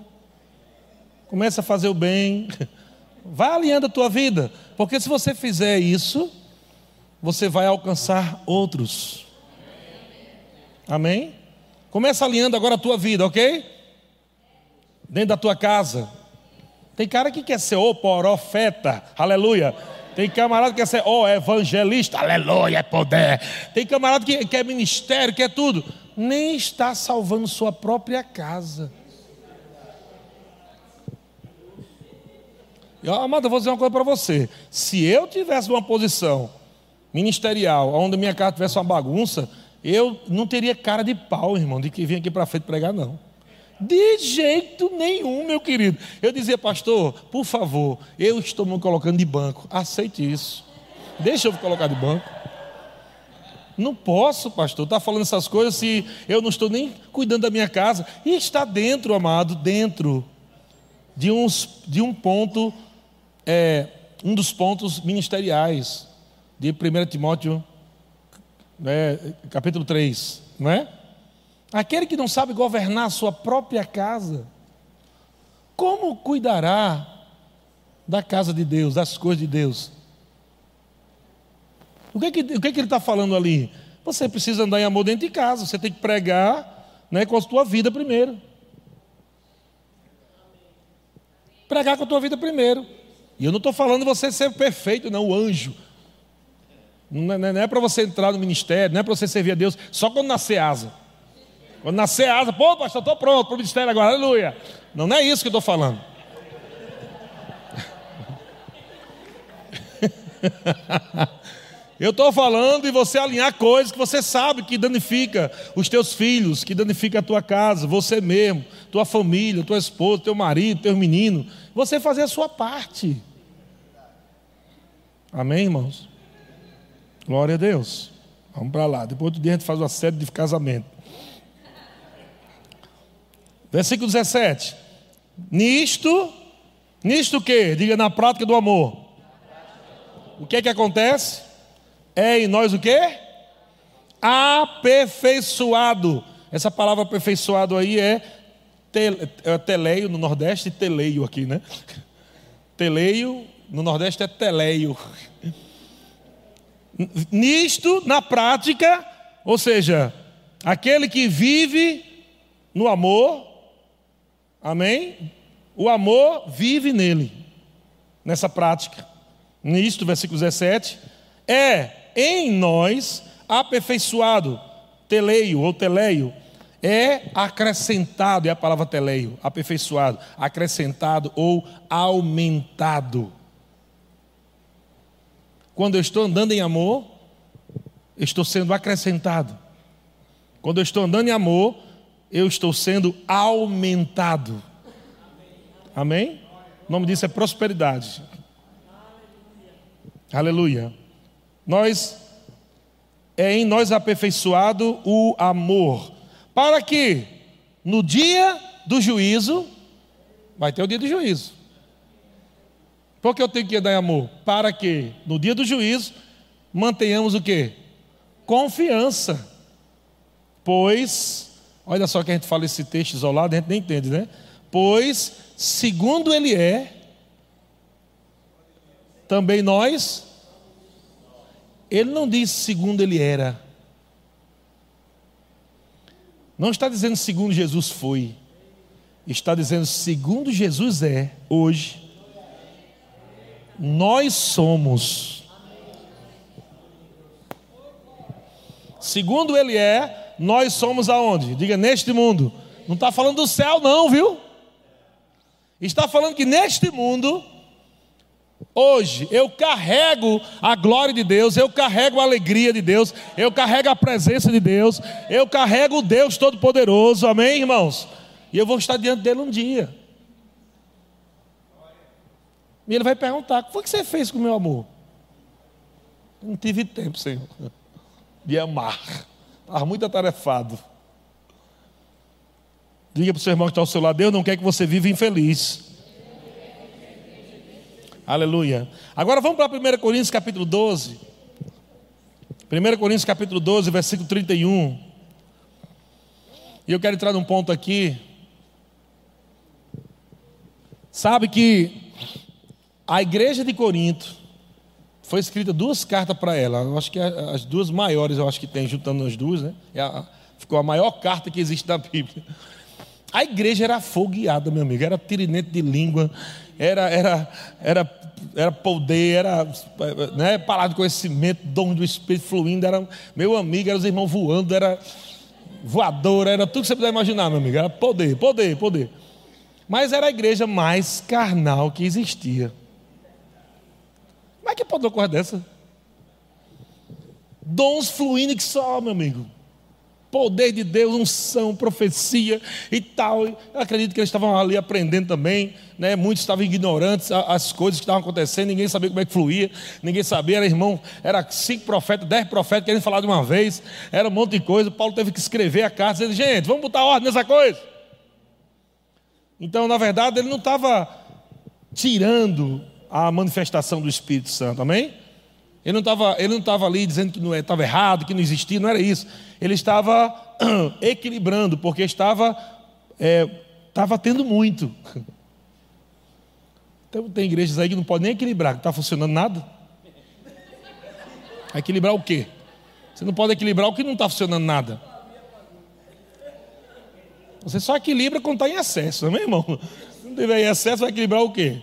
Comece a fazer o bem. <laughs> Vai alinhando a tua vida. Porque se você fizer isso, você vai alcançar outros. Amém? Começa alinhando agora a tua vida, ok? Dentro da tua casa. Tem cara que quer ser o profeta, aleluia. Tem camarada que quer ser o evangelista, aleluia, é poder. Tem camarada que quer ministério, quer tudo. Nem está salvando sua própria casa. Amado, eu vou dizer uma coisa para você. Se eu tivesse uma posição ministerial, onde minha casa tivesse uma bagunça, eu não teria cara de pau, irmão, de que vim aqui para frente pregar, não. De jeito nenhum, meu querido. Eu dizia, pastor, por favor, eu estou me colocando de banco. Aceite isso. Deixa eu me colocar de banco. Não posso, pastor, estar tá falando essas coisas se eu não estou nem cuidando da minha casa. E está dentro, amado, dentro de, uns, de um ponto é um dos pontos ministeriais de 1 Timóteo, né, capítulo 3, não é? Aquele que não sabe governar a sua própria casa, como cuidará da casa de Deus, das coisas de Deus? O que, é que, o que, é que ele está falando ali? Você precisa andar em amor dentro de casa, você tem que pregar né, com a sua vida primeiro. Pregar com a tua vida primeiro. E eu não estou falando você ser perfeito, não, o anjo. Não é, é para você entrar no ministério, não é para você servir a Deus só quando nascer asa. Quando nascer asa, pô, pastor, estou pronto para o ministério agora, aleluia. Não, não é isso que eu estou falando. <laughs> Eu estou falando de você alinhar coisas que você sabe que danifica os teus filhos, que danifica a tua casa, você mesmo, tua família, tua esposa, teu marido, teu menino. Você fazer a sua parte. Amém, irmãos? Glória a Deus. Vamos para lá. Depois do dia a gente faz uma série de casamento. Versículo 17. Nisto, nisto o que? Diga na prática do amor. O que é que acontece? É em nós o que? Aperfeiçoado. Essa palavra aperfeiçoado aí é, é teleio no Nordeste e teleio aqui, né? Teleio no Nordeste é teleio. Nisto, na prática, ou seja, aquele que vive no amor, amém? O amor vive nele, nessa prática. Nisto, versículo 17, é em nós aperfeiçoado, teleio ou teleio, é acrescentado, é a palavra teleio, aperfeiçoado, acrescentado ou aumentado. Quando eu estou andando em amor, eu estou sendo acrescentado. Quando eu estou andando em amor, eu estou sendo aumentado. Amém? O nome disso é prosperidade. Aleluia. Nós é em nós aperfeiçoado o amor, para que no dia do juízo vai ter o dia do juízo. Por que eu tenho que dar em amor? Para que no dia do juízo mantenhamos o que? Confiança. Pois, olha só que a gente fala esse texto isolado, a gente nem entende, né? Pois, segundo ele é, também nós, ele não diz segundo ele era. Não está dizendo segundo Jesus foi. Está dizendo segundo Jesus é hoje nós somos. Segundo ele é, nós somos aonde? Diga neste mundo. Não está falando do céu, não, viu? Está falando que neste mundo, hoje, eu carrego a glória de Deus, eu carrego a alegria de Deus, eu carrego a presença de Deus, eu carrego o Deus Todo-Poderoso, amém, irmãos? E eu vou estar diante dele um dia. E ele vai perguntar: o que você fez com o meu amor? Não tive tempo, Senhor, de amar. Estava muito atarefado. Diga para o seu irmão que está ao seu lado: Deus não quer que você viva infeliz. Aleluia. Agora vamos para 1 Coríntios capítulo 12. 1 Coríntios capítulo 12, versículo 31. E eu quero entrar num ponto aqui. Sabe que a igreja de Corinto foi escrita duas cartas para ela. Eu acho que é as duas maiores, eu acho que tem, juntando as duas, né? É ficou a maior carta que existe na Bíblia. A igreja era afogueada, meu amigo, era tirinete de língua, era, era, era, era poder, era né, palavra de conhecimento, dom do Espírito fluindo, era meu amigo, era os irmãos voando, era voador, era tudo que você puder imaginar, meu amigo, era poder, poder, poder. Mas era a igreja mais carnal que existia. É que pode uma coisa dessa? Dons fluindo que só, meu amigo. Poder de Deus, unção, profecia e tal. Eu acredito que eles estavam ali aprendendo também. Né? Muitos estavam ignorantes as coisas que estavam acontecendo, ninguém sabia como é que fluía, ninguém sabia, era irmão, era cinco profetas, dez profetas querendo falar de uma vez, era um monte de coisa. Paulo teve que escrever a carta, dizendo, gente, vamos botar ordem nessa coisa. Então, na verdade, ele não estava tirando a manifestação do Espírito Santo, amém? Ele não estava, ali dizendo que não estava errado, que não existia, não era isso. Ele estava <clears throat> equilibrando, porque estava, é, estava tendo muito. <laughs> Então tem igrejas aí que não podem nem equilibrar, que não está funcionando nada. <laughs> Equilibrar o quê? Você não pode equilibrar o que não está funcionando nada. Você só equilibra quando está em excesso, é, irmão? Se não tiver em excesso, vai equilibrar o quê?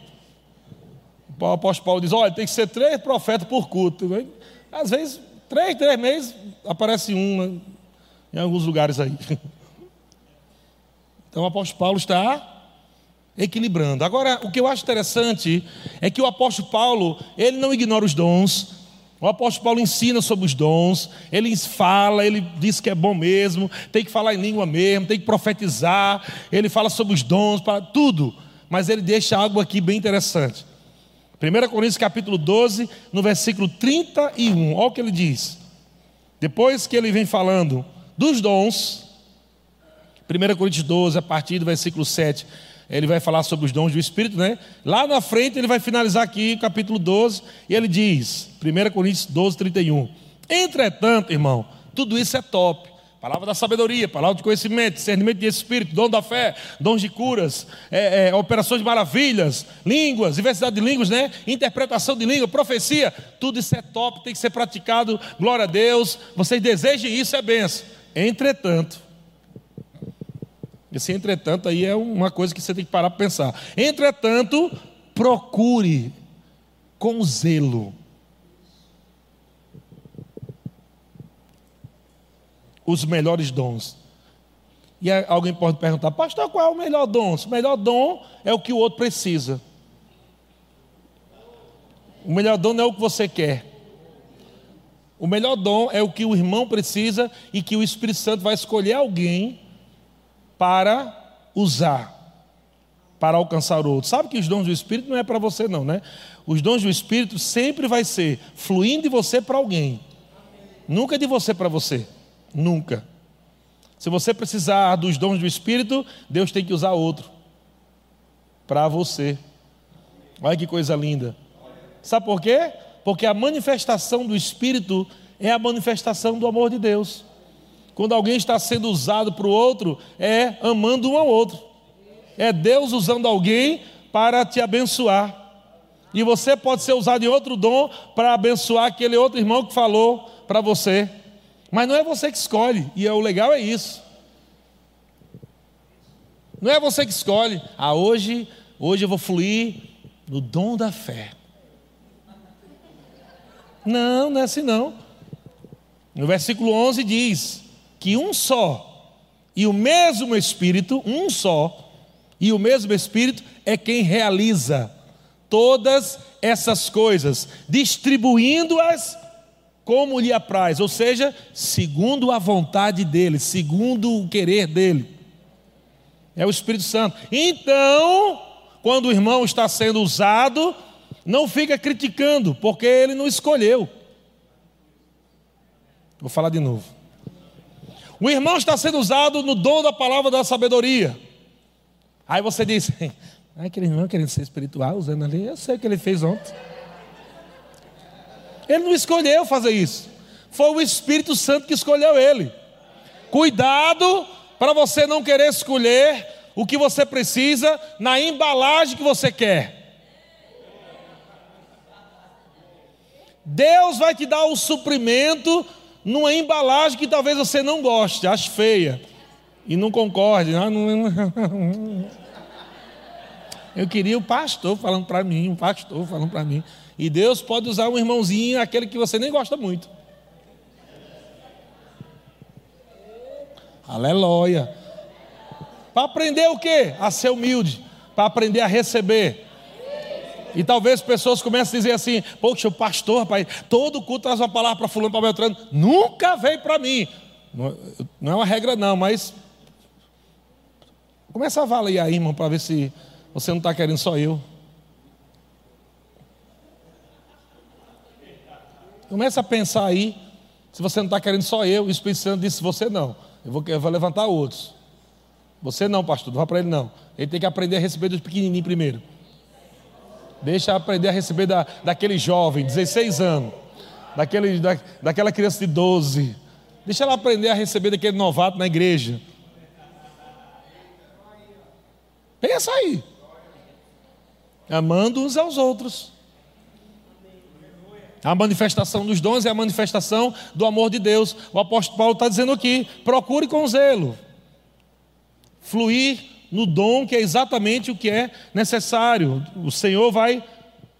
O apóstolo Paulo diz: olha, tem que ser três profetas por culto. Às vezes, três, três meses, aparece um né, em alguns lugares aí. <laughs> Então o apóstolo Paulo está equilibrando. Agora, o que eu acho interessante é que o apóstolo Paulo, ele não ignora os dons, o apóstolo Paulo ensina sobre os dons, ele fala, ele diz que é bom mesmo, tem que falar em língua mesmo, tem que profetizar, ele fala sobre os dons, para tudo, mas ele deixa algo aqui bem interessante. 1 Coríntios capítulo 12, no versículo 31, olha o que ele diz. Depois que ele vem falando dos dons, 1 Coríntios 12, a partir do versículo 7, ele vai falar sobre os dons do Espírito, né? Lá na frente ele vai finalizar aqui o capítulo 12, e ele diz, 1 Coríntios 12, 31. Entretanto, irmão, tudo isso é top. Palavra da sabedoria, palavra de conhecimento, discernimento de espírito, dom da fé, dons de curas, é, é, operações de maravilhas, línguas, diversidade de línguas, né? Interpretação de língua, profecia, tudo isso é top, tem que ser praticado, glória a Deus. Vocês desejem isso, é benção. Entretanto, esse entretanto aí é uma coisa que você tem que parar para pensar. Entretanto, procure com zelo os melhores dons. E alguém pode perguntar, pastor, qual é o melhor dom? O melhor dom é o que o outro precisa. O melhor dom não é o que você quer. O melhor dom é o que o irmão precisa e que o Espírito Santo vai escolher alguém para usar, para alcançar outro. Sabe que os dons do Espírito não é para você, não, né? Os dons do Espírito sempre vai ser fluindo de você para alguém, nunca de você para você, nunca. Se você precisar dos dons do Espírito, Deus tem que usar outro para você. Olha que coisa linda. Sabe por quê? Porque a manifestação do Espírito é a manifestação do amor de Deus. Quando alguém está sendo usado para o outro, é amando um ao outro. É Deus usando alguém para te abençoar. E você pode ser usado em outro dom para abençoar aquele outro irmão que falou para você. Mas não é você que escolhe, e é, o legal é isso. Não é você que escolhe. Ah, hoje, hoje eu vou fluir no dom da fé. Não, não é assim não. No versículo 11 diz: que um só e o mesmo Espírito, um só, e o mesmo Espírito é quem realiza todas essas coisas, distribuindo-as como lhe apraz, ou seja, segundo a vontade dele, segundo o querer dele. É o Espírito Santo. Então, quando o irmão está sendo usado, não fica criticando, porque ele não escolheu. Vou falar de novo. O irmão está sendo usado no dom da palavra da sabedoria. Aí você diz, <laughs> aquele irmão querendo ser espiritual, usando ali, eu sei o que ele fez ontem. Ele não escolheu fazer isso. Foi o Espírito Santo que escolheu ele. Cuidado para você não querer escolher o que você precisa na embalagem que você quer. Deus vai te dar o suprimento numa embalagem que talvez você não goste, ache feia e não concorde. Ah, Eu queria o pastor falando para mim, um pastor falando para mim. E Deus pode usar um irmãozinho, aquele que você nem gosta muito. Aleluia. Para aprender o quê? A ser humilde. Para aprender a receber. E talvez pessoas comecem a dizer assim: Poxa, o pastor, rapaz, todo culto traz uma palavra para Fulano, para Beltrano. Nunca veio para mim. Não é uma regra, não, mas. Começa a avaliar aí, irmão, para ver se você não está querendo só eu. Começa a pensar aí, se você não está querendo só eu, o Espírito Santo disse: Você não, eu vou, eu vou levantar outros. Você não, pastor, não vá para ele não. Ele tem que aprender a receber dos pequenininhos primeiro. Deixa aprender a receber da, daquele jovem, 16 anos, daquele, da, daquela criança de 12. Deixa ela aprender a receber daquele novato na igreja. Pensa aí. Amando uns aos outros. A manifestação dos dons é a manifestação do amor de Deus. O apóstolo Paulo está dizendo aqui: procure com zelo. Fluir no dom que é exatamente o que é necessário. O Senhor vai.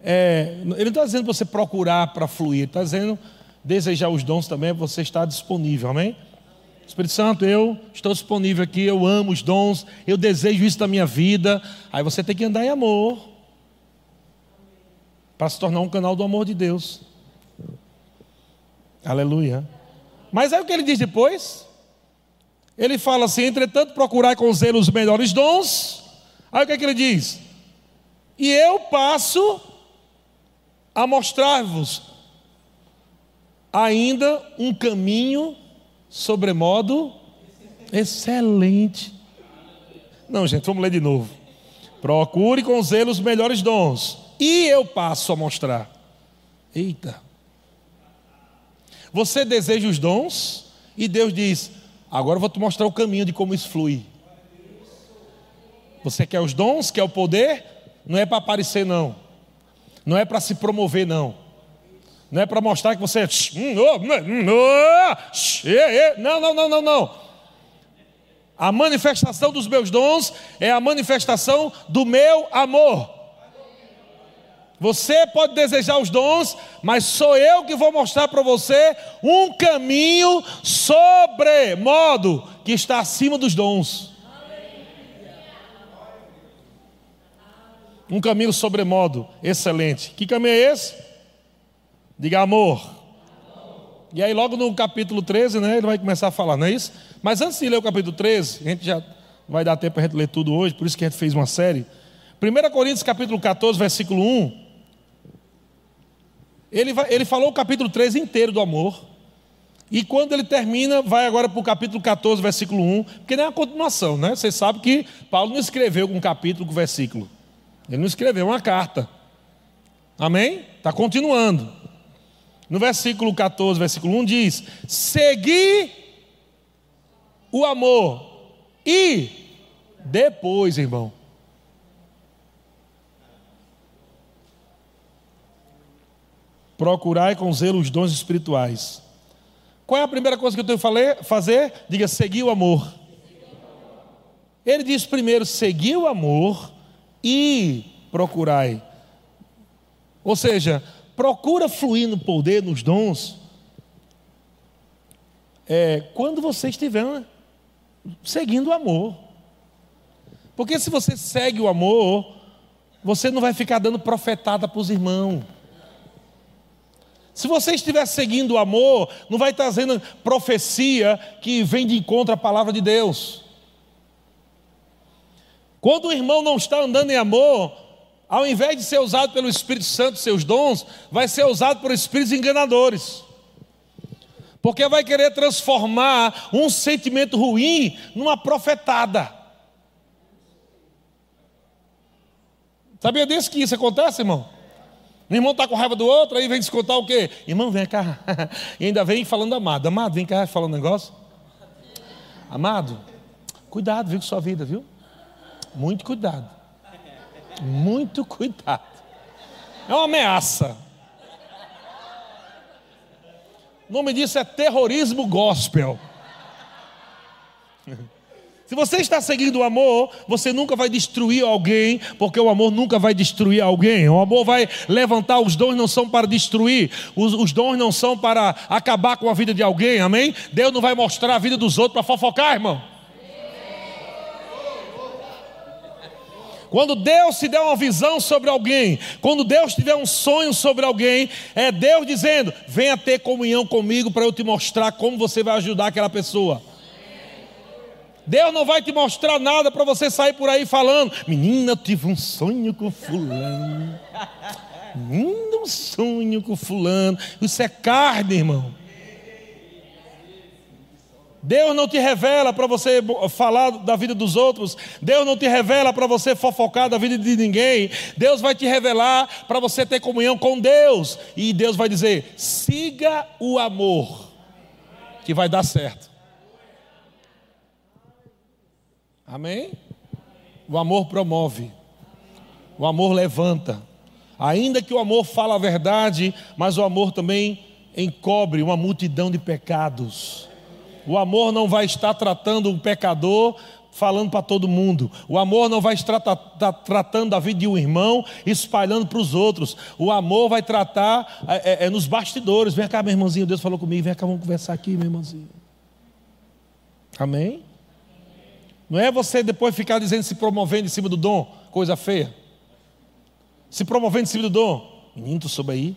É, ele não está dizendo você procurar para fluir, está dizendo desejar os dons também, você está disponível, amém? Espírito Santo, eu estou disponível aqui, eu amo os dons, eu desejo isso da minha vida. Aí você tem que andar em amor, para se tornar um canal do amor de Deus. Aleluia. Mas aí o que ele diz depois? Ele fala assim: entretanto, procurar com zelo os melhores dons. Aí o que, é que ele diz? E eu passo a mostrar-vos ainda um caminho sobremodo excelente. Não, gente, vamos ler de novo. Procure com zelo os melhores dons, e eu passo a mostrar. Eita. Você deseja os dons, e Deus diz: Agora eu vou te mostrar o caminho de como isso flui. Você quer os dons, quer o poder? Não é para aparecer, não. Não é para se promover, não. Não é para mostrar que você é. Não, não, não, não, não. A manifestação dos meus dons é a manifestação do meu amor. Você pode desejar os dons, mas sou eu que vou mostrar para você um caminho sobre modo que está acima dos dons. Um caminho sobremodo excelente. Que caminho é esse? Diga amor. E aí, logo no capítulo 13, né, ele vai começar a falar, não é isso? Mas antes de ler o capítulo 13, a gente já vai dar tempo para a gente ler tudo hoje, por isso que a gente fez uma série. 1 Coríntios capítulo 14, versículo 1. Ele, vai, ele falou o capítulo 13 inteiro do amor. E quando ele termina, vai agora para o capítulo 14, versículo 1, porque não é uma continuação, né? Você sabe que Paulo não escreveu com capítulo com versículo. Ele não escreveu uma carta. Amém? Está continuando. No versículo 14, versículo 1 diz: Segui o amor. E depois, irmão, Procurai com zelo os dons espirituais. Qual é a primeira coisa que eu tenho que fazer? Diga, seguir o amor. Ele diz primeiro, seguir o amor e procurai. Ou seja, procura fluir no poder, nos dons, é, quando você estiver seguindo o amor. Porque se você segue o amor, você não vai ficar dando profetada para os irmãos. Se você estiver seguindo o amor, não vai trazendo profecia que vem de encontro à palavra de Deus. Quando o irmão não está andando em amor, ao invés de ser usado pelo Espírito Santo, seus dons, vai ser usado por espíritos enganadores. Porque vai querer transformar um sentimento ruim numa profetada. Sabia disso que isso acontece, irmão? O irmão está com raiva do outro, aí vem descontar o quê? Irmão, vem cá. <laughs> E ainda vem falando amado. Amado, vem cá falando um negócio. Amado, cuidado, viu, com sua vida, viu? Muito cuidado. Muito cuidado. É uma ameaça. O nome disso é terrorismo gospel. <laughs> Se você está seguindo o amor, você nunca vai destruir alguém, porque o amor nunca vai destruir alguém. O amor vai levantar, os dons não são para destruir, os, os dons não são para acabar com a vida de alguém, amém? Deus não vai mostrar a vida dos outros para fofocar, irmão. Quando Deus te der uma visão sobre alguém, quando Deus te der um sonho sobre alguém, é Deus dizendo: venha ter comunhão comigo para eu te mostrar como você vai ajudar aquela pessoa. Deus não vai te mostrar nada para você sair por aí falando: Menina, eu tive um sonho com Fulano. Menina, um sonho com Fulano. Isso é carne, irmão. Deus não te revela para você falar da vida dos outros. Deus não te revela para você fofocar da vida de ninguém. Deus vai te revelar para você ter comunhão com Deus. E Deus vai dizer: siga o amor, que vai dar certo. Amém? O amor promove. O amor levanta. Ainda que o amor fala a verdade, mas o amor também encobre uma multidão de pecados. O amor não vai estar tratando o pecador falando para todo mundo. O amor não vai estar tratando da vida de um irmão espalhando para os outros. O amor vai tratar é, é, é, nos bastidores. Vem cá, meu irmãozinho, Deus falou comigo. Vem cá, vamos conversar aqui, meu irmãozinho. Amém? Não é você depois ficar dizendo se promovendo em cima do dom, coisa feia. Se promovendo em cima do dom. Menino, tu soube aí?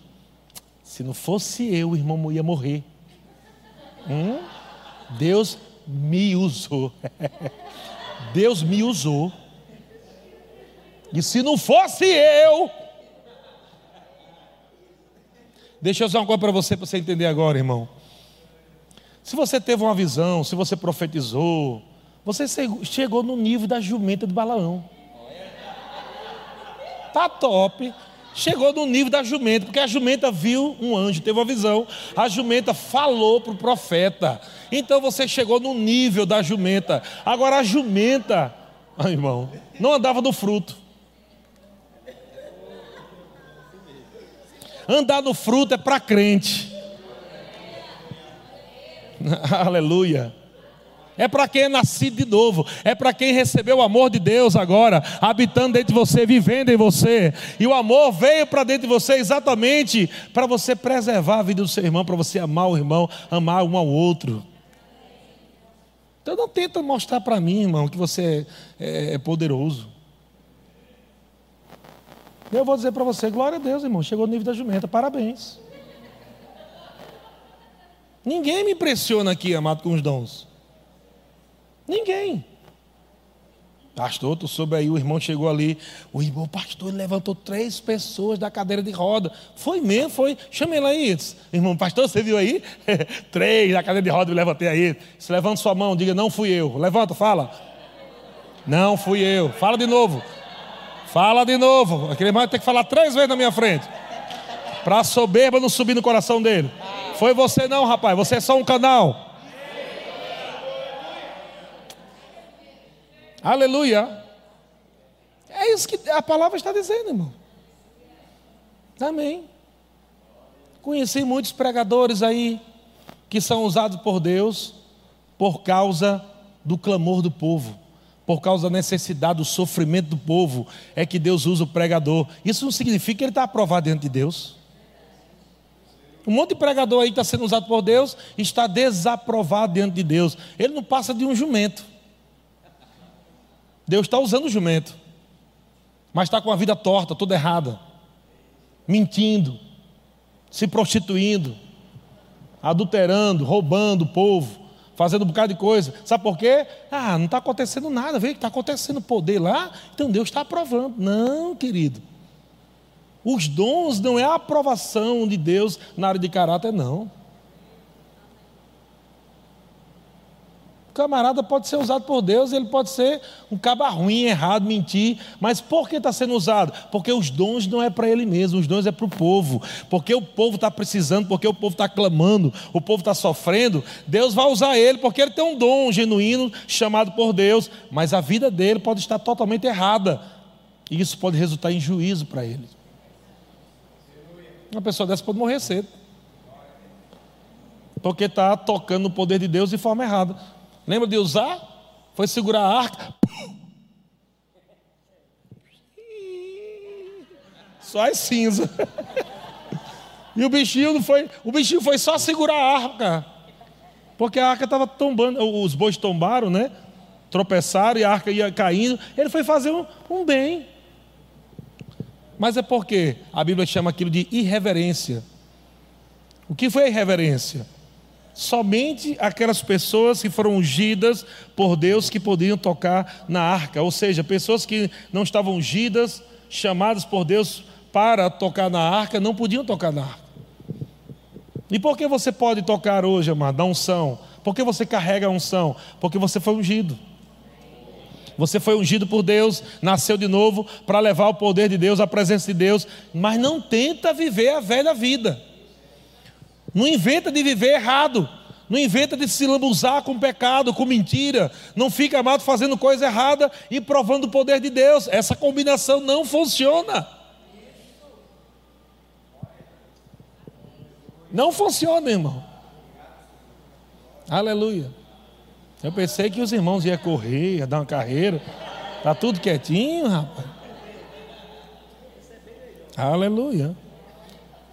Se não fosse eu, irmão ia morrer. Hum? Deus me usou. <laughs> Deus me usou. E se não fosse eu. Deixa eu dizer uma coisa para você, para você entender agora, irmão. Se você teve uma visão, se você profetizou, você chegou no nível da jumenta de Balaão. Tá top chegou no nível da jumenta, porque a jumenta viu um anjo, teve uma visão, a jumenta falou para o profeta. Então você chegou no nível da jumenta. Agora a jumenta, ah, irmão, não andava no fruto. Andar no fruto é para crente. <laughs> Aleluia. É para quem é nascido de novo, é para quem recebeu o amor de Deus agora, habitando dentro de você, vivendo em você. E o amor veio para dentro de você exatamente para você preservar a vida do seu irmão, para você amar o irmão, amar um ao outro. Então não tenta mostrar para mim, irmão, que você é, é poderoso. Eu vou dizer para você, glória a Deus, irmão, chegou no nível da jumenta, parabéns. Ninguém me impressiona aqui, amado, com os dons. Ninguém. Pastor, tu soube aí, o irmão chegou ali. O irmão, pastor, ele levantou três pessoas da cadeira de roda. Foi mesmo, foi. Chama ele aí. Irmão, pastor, você viu aí? <laughs> três da cadeira de roda, eu levantei aí. Se levanta sua mão, diga, não fui eu. Levanta, fala. Não fui eu. Fala de novo. Fala de novo. Aquele irmão tem que falar três vezes na minha frente. Para a soberba não subir no coração dele. Foi você não, rapaz. Você é só um canal. Aleluia. É isso que a palavra está dizendo, irmão. Amém. Conheci muitos pregadores aí que são usados por Deus por causa do clamor do povo, por causa da necessidade, do sofrimento do povo, é que Deus usa o pregador. Isso não significa que ele está aprovado diante de Deus. Um monte de pregador aí que está sendo usado por Deus está desaprovado diante de Deus. Ele não passa de um jumento. Deus está usando o jumento, mas está com a vida torta, toda errada, mentindo, se prostituindo, adulterando, roubando o povo, fazendo um bocado de coisa. Sabe por quê? Ah, não está acontecendo nada, vê que está acontecendo poder lá, então Deus está aprovando. Não, querido. Os dons não é a aprovação de Deus na área de caráter, não. Camarada pode ser usado por Deus, ele pode ser um caba ruim, errado, mentir, mas por que está sendo usado? Porque os dons não é para ele mesmo, os dons é para o povo, porque o povo está precisando, porque o povo está clamando, o povo está sofrendo, Deus vai usar ele, porque ele tem um dom genuíno chamado por Deus, mas a vida dele pode estar totalmente errada, e isso pode resultar em juízo para ele. Uma pessoa dessa pode morrer cedo. Porque está tocando no poder de Deus de forma errada. Lembra de usar? Foi segurar a arca. Só é cinza. E o bichinho foi, o bichinho foi só segurar a arca. Porque a arca estava tombando, os bois tombaram, né? Tropeçaram e a arca ia caindo. Ele foi fazer um, um bem. Mas é porque a Bíblia chama aquilo de irreverência. O que foi a irreverência? Somente aquelas pessoas que foram ungidas por Deus que podiam tocar na arca, ou seja, pessoas que não estavam ungidas, chamadas por Deus para tocar na arca, não podiam tocar na arca. E por que você pode tocar hoje, amado, da unção? Por que você carrega a unção? Porque você foi ungido. Você foi ungido por Deus, nasceu de novo para levar o poder de Deus, a presença de Deus, mas não tenta viver a velha vida. Não inventa de viver errado. Não inventa de se lambuzar com pecado, com mentira. Não fica amado fazendo coisa errada e provando o poder de Deus. Essa combinação não funciona. Não funciona, irmão. Aleluia. Eu pensei que os irmãos iam correr, iam dar uma carreira. Está tudo quietinho, rapaz. Aleluia.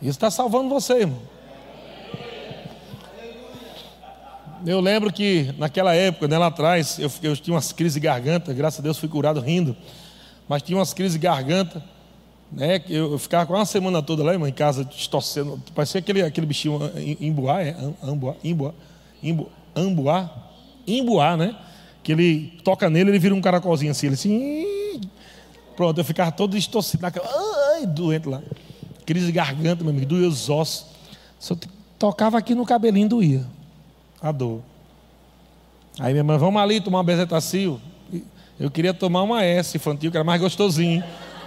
Isso está salvando você, irmão. Eu lembro que naquela época, né, lá atrás, eu, eu tinha umas crises de garganta, graças a Deus fui curado rindo, mas tinha umas crises de garganta, né, eu, eu ficava com uma semana toda lá, irmão, em casa, torcendo, parecia aquele, aquele bichinho imbuá, é? Ambuá, imbuá, imbuá, ambuá, imbuá, né? Que ele toca nele, ele vira um caracolzinho assim, ele assim, pronto, eu ficava todo distorcido, naquela, ai, doente lá, crise de garganta, meu amigo, doía os ossos, eu tocava aqui no cabelinho, doía a dor. Aí minha mãe, vamos ali tomar uma bezetacil. Eu queria tomar uma S infantil, que era mais gostosinho.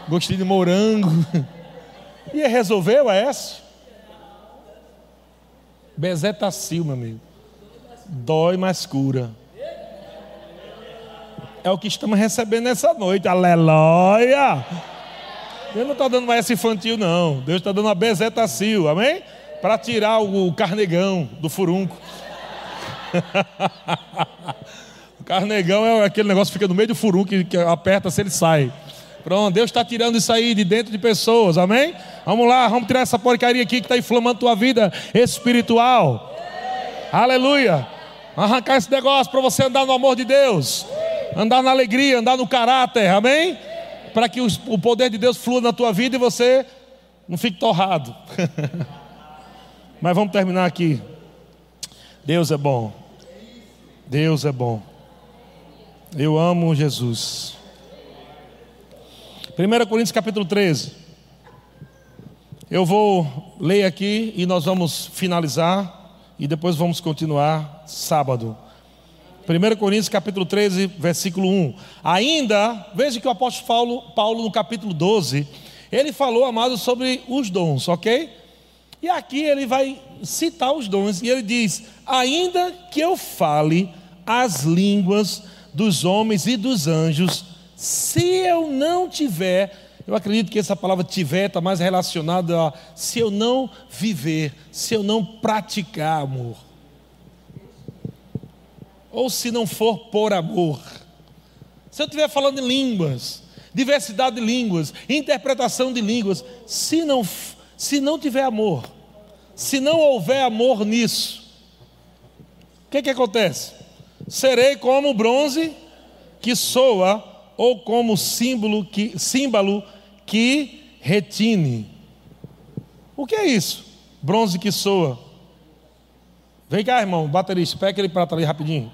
Gostei de morango. <laughs> E resolveu a S? Bezetacil, meu amigo. Dói, mas cura. É o que estamos recebendo nessa noite. Aleluia! Deus não está dando uma S infantil, não. Deus está dando uma bezetacil, amém? Para tirar o carnegão do furunco. <laughs> o carnegão é aquele negócio que fica no meio do furu que, que aperta se ele sai. Pronto, Deus está tirando isso aí de dentro de pessoas, amém? Vamos lá, vamos tirar essa porcaria aqui que está inflamando tua vida espiritual. Aleluia. Arrancar esse negócio para você andar no amor de Deus, andar na alegria, andar no caráter, amém? Para que o poder de Deus flua na tua vida e você não fique torrado. <laughs> Mas vamos terminar aqui. Deus é bom. Deus é bom. Eu amo Jesus. 1 Coríntios capítulo 13. Eu vou ler aqui e nós vamos finalizar e depois vamos continuar sábado. 1 Coríntios capítulo 13, versículo 1. Ainda, veja que o apóstolo Paulo, Paulo no capítulo 12, ele falou, amado, sobre os dons, ok? E aqui ele vai citar os dons e ele diz: Ainda que eu fale as línguas dos homens e dos anjos, se eu não tiver, eu acredito que essa palavra tiver está mais relacionada a se eu não viver, se eu não praticar amor, ou se não for por amor. Se eu estiver falando em línguas, diversidade de línguas, interpretação de línguas, se não, se não tiver amor, se não houver amor nisso, o que, que acontece? Serei como bronze que soa, ou como símbolo que, símbolo que retine. O que é isso? Bronze que soa. Vem cá, irmão, baterista, pega aquele prato ali rapidinho.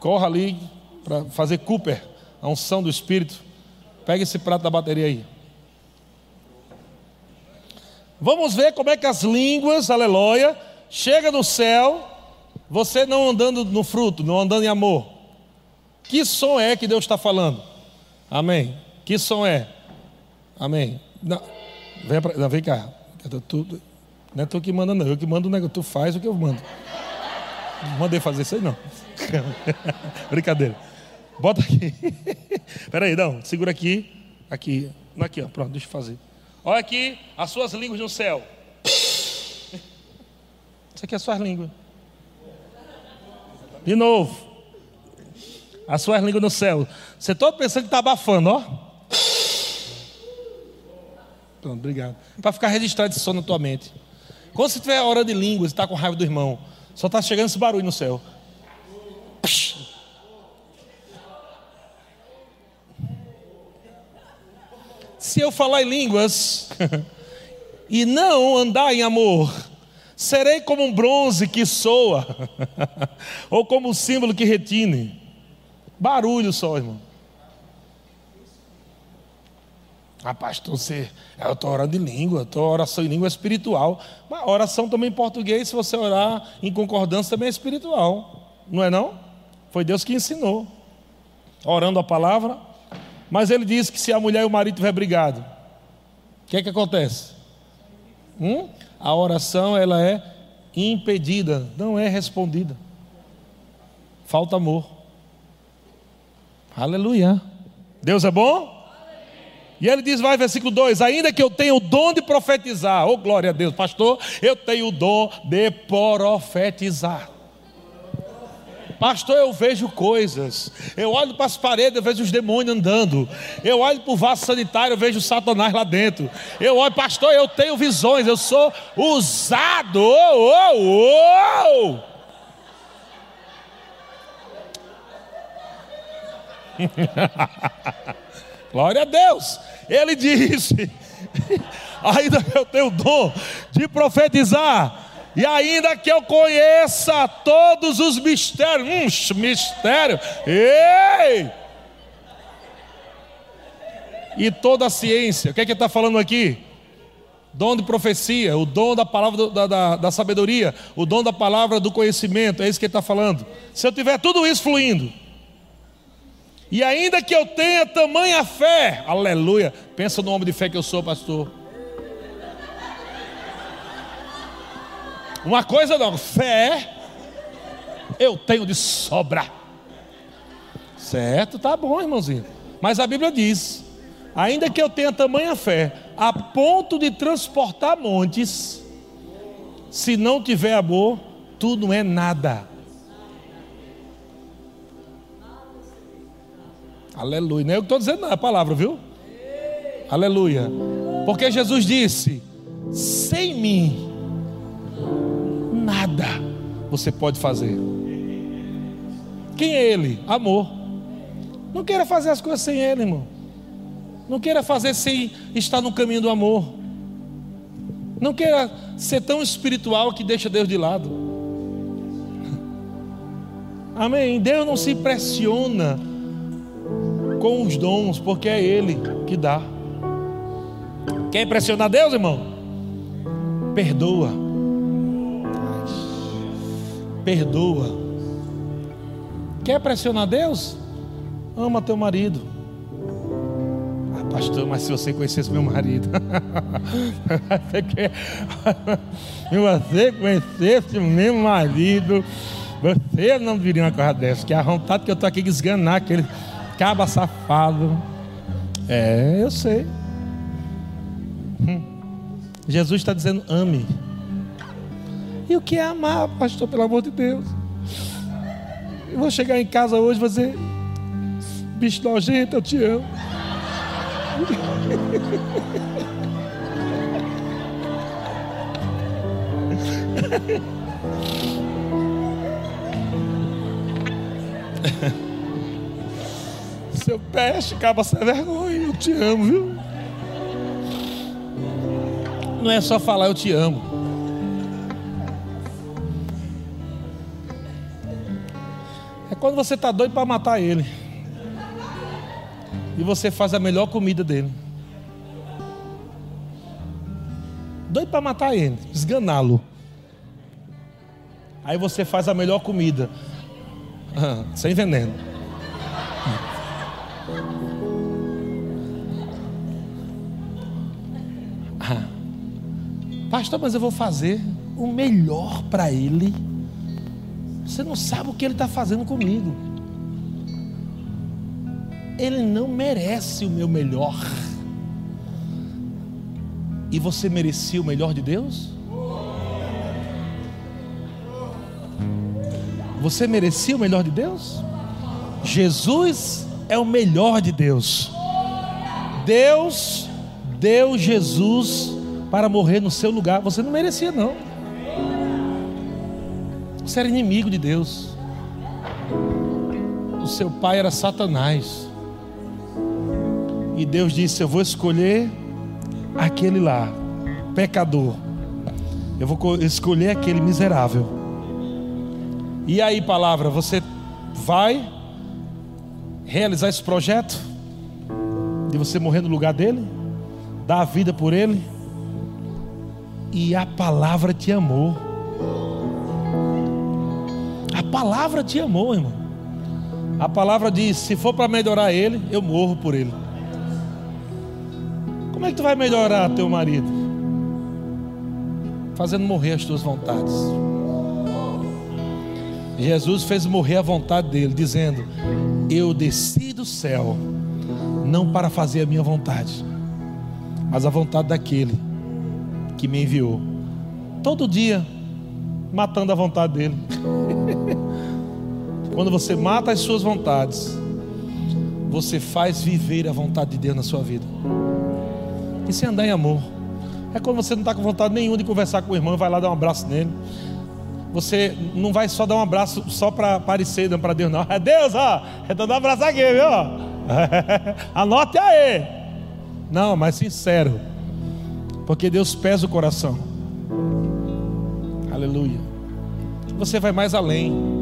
Corra ali para fazer Cooper, a unção do Espírito. Pega esse prato da bateria aí. Vamos ver como é que as línguas, aleluia, chega no céu, você não andando no fruto, não andando em amor. Que som é que Deus está falando? Amém. Que som é? Amém. Não, vem, pra, não, vem cá. Tu, não é tu que manda, não. Eu que mando o negócio. Tu faz o que eu mando. Não mandei fazer isso aí, não. <laughs> Brincadeira. Bota aqui. <laughs> Espera aí, não. Segura aqui. Aqui. Aqui, ó. Pronto, deixa eu fazer. Olha aqui as suas línguas no céu. Isso aqui é as suas línguas. De novo. As suas línguas no céu. Você todo pensando que está abafando, ó. Pronto, obrigado. Para ficar registrado esse som na tua mente. Quando você estiver orando de línguas e está com raiva do irmão, só está chegando esse barulho no céu. Se eu falar em línguas <laughs> e não andar em amor, serei como um bronze que soa, <laughs> ou como um símbolo que retine. Barulho só, irmão. Ah, pastor, você, eu estou orando em língua, estou oração em língua espiritual. Mas oração também em português, se você orar em concordância, também é espiritual. Não é não? Foi Deus que ensinou. Orando a palavra. Mas ele diz que se a mulher e o marido tiver brigado, o que é que acontece? Hum? A oração ela é impedida, não é respondida. Falta amor. Aleluia. Deus é bom? E ele diz, vai, versículo 2: Ainda que eu tenha o dom de profetizar, oh glória a Deus, pastor, eu tenho o dom de profetizar. Pastor, eu vejo coisas. Eu olho para as paredes, eu vejo os demônios andando. Eu olho para o vaso sanitário, eu vejo Satanás lá dentro. Eu olho, pastor, eu tenho visões. Eu sou usado. Oh, oh, oh. Glória a Deus. Ele disse: <laughs> ainda eu tenho o dom de profetizar, e ainda que eu conheça todos os mistérios, hum, mistério, ei! E toda a ciência, o que é que está falando aqui? Dom de profecia, o dom da palavra da, da, da sabedoria, o dom da palavra do conhecimento, é isso que ele está falando. Se eu tiver tudo isso fluindo, e ainda que eu tenha tamanha fé, aleluia. Pensa no homem de fé que eu sou, pastor. Uma coisa não, fé eu tenho de sobra. Certo? Tá bom, irmãozinho. Mas a Bíblia diz: ainda que eu tenha tamanha fé, a ponto de transportar montes, se não tiver amor, tudo não é nada. Aleluia. Não é eu que estou dizendo, não, é a palavra, viu? Aleluia. Porque Jesus disse: sem mim, nada você pode fazer. Quem é Ele? Amor. Não queira fazer as coisas sem Ele, irmão. Não queira fazer sem estar no caminho do amor. Não queira ser tão espiritual que deixa Deus de lado. Amém. Deus não se impressiona com os dons, porque é Ele que dá. Quer impressionar Deus, irmão? Perdoa. Perdoa. Quer pressionar Deus? Ama teu marido. Ah, pastor, mas se você conhecesse meu marido, <laughs> se você conhecesse meu marido, você não viria uma coisa dessa. Que a vontade que eu estou aqui esganar aquele Caba safado. É, eu sei. Hum. Jesus está dizendo: ame. E o que é amar, pastor, pelo amor de Deus? Eu vou chegar em casa hoje e vou dizer: bicho nojento, eu te amo. <laughs> Seu peste, acaba sem vergonha. Eu te amo, viu? Não é só falar eu te amo. quando você está doido para matar ele. E você faz a melhor comida dele. Doido para matar ele, esganá-lo. Aí você faz a melhor comida. Ah, <laughs> sem veneno. <laughs> Ah. Pastor, mas eu vou fazer o melhor para ele. Você não sabe o que ele está fazendo comigo. Ele não merece o meu melhor. E você merecia o melhor de Deus? Você merecia o melhor de Deus? Jesus é o melhor de Deus. Deus deu Jesus para morrer no seu lugar. Você não merecia, não. Você era inimigo de Deus. O seu pai era Satanás. E Deus disse: Eu vou escolher aquele lá, pecador. Eu vou escolher aquele miserável. E aí, palavra, você vai realizar esse projeto de você morrer no lugar dele, dar a vida por ele? E a palavra te amou. Palavra te amou, irmão. A palavra diz: se for para melhorar ele, eu morro por ele. Como é que tu vai melhorar teu marido? Fazendo morrer as tuas vontades. Jesus fez morrer a vontade dele, dizendo: Eu desci do céu, não para fazer a minha vontade, mas a vontade daquele que me enviou. Todo dia, matando a vontade dele. Quando você mata as suas vontades, você faz viver a vontade de Deus na sua vida. Isso é andar em amor. É quando você não está com vontade nenhuma de conversar com o irmão, vai lá dar um abraço nele. Você não vai só dar um abraço só para aparecer, não para Deus, não. É Deus, ó. É dando um abraço aqui, viu? <laughs> Anote aí. Não, mas sincero. Porque Deus pesa o coração. Aleluia. Você vai mais além.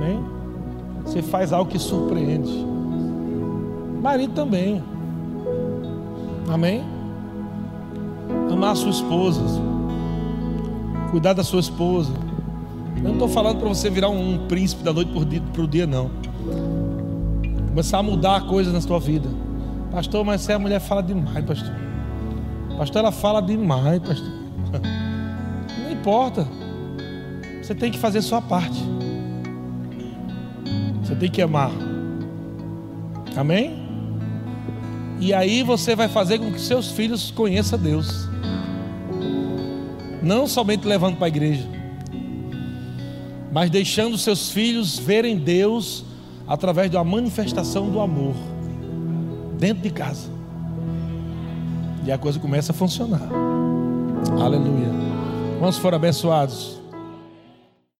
Amém? Você faz algo que surpreende. Marido também. Amém? Amar a sua esposa. Cuidar da sua esposa. Eu não estou falando para você virar um príncipe da noite para o dia, não. Começar a mudar coisas na sua vida. Pastor, mas se a mulher fala demais, pastor. Pastor, ela fala demais, pastor. <laughs> Não importa. Você tem que fazer sua parte. Tem que amar. Amém? E aí você vai fazer com que seus filhos conheçam Deus. Não somente levando para a igreja, mas deixando seus filhos verem Deus através da manifestação do amor dentro de casa. E a coisa começa a funcionar. Aleluia. Vamos for abençoados.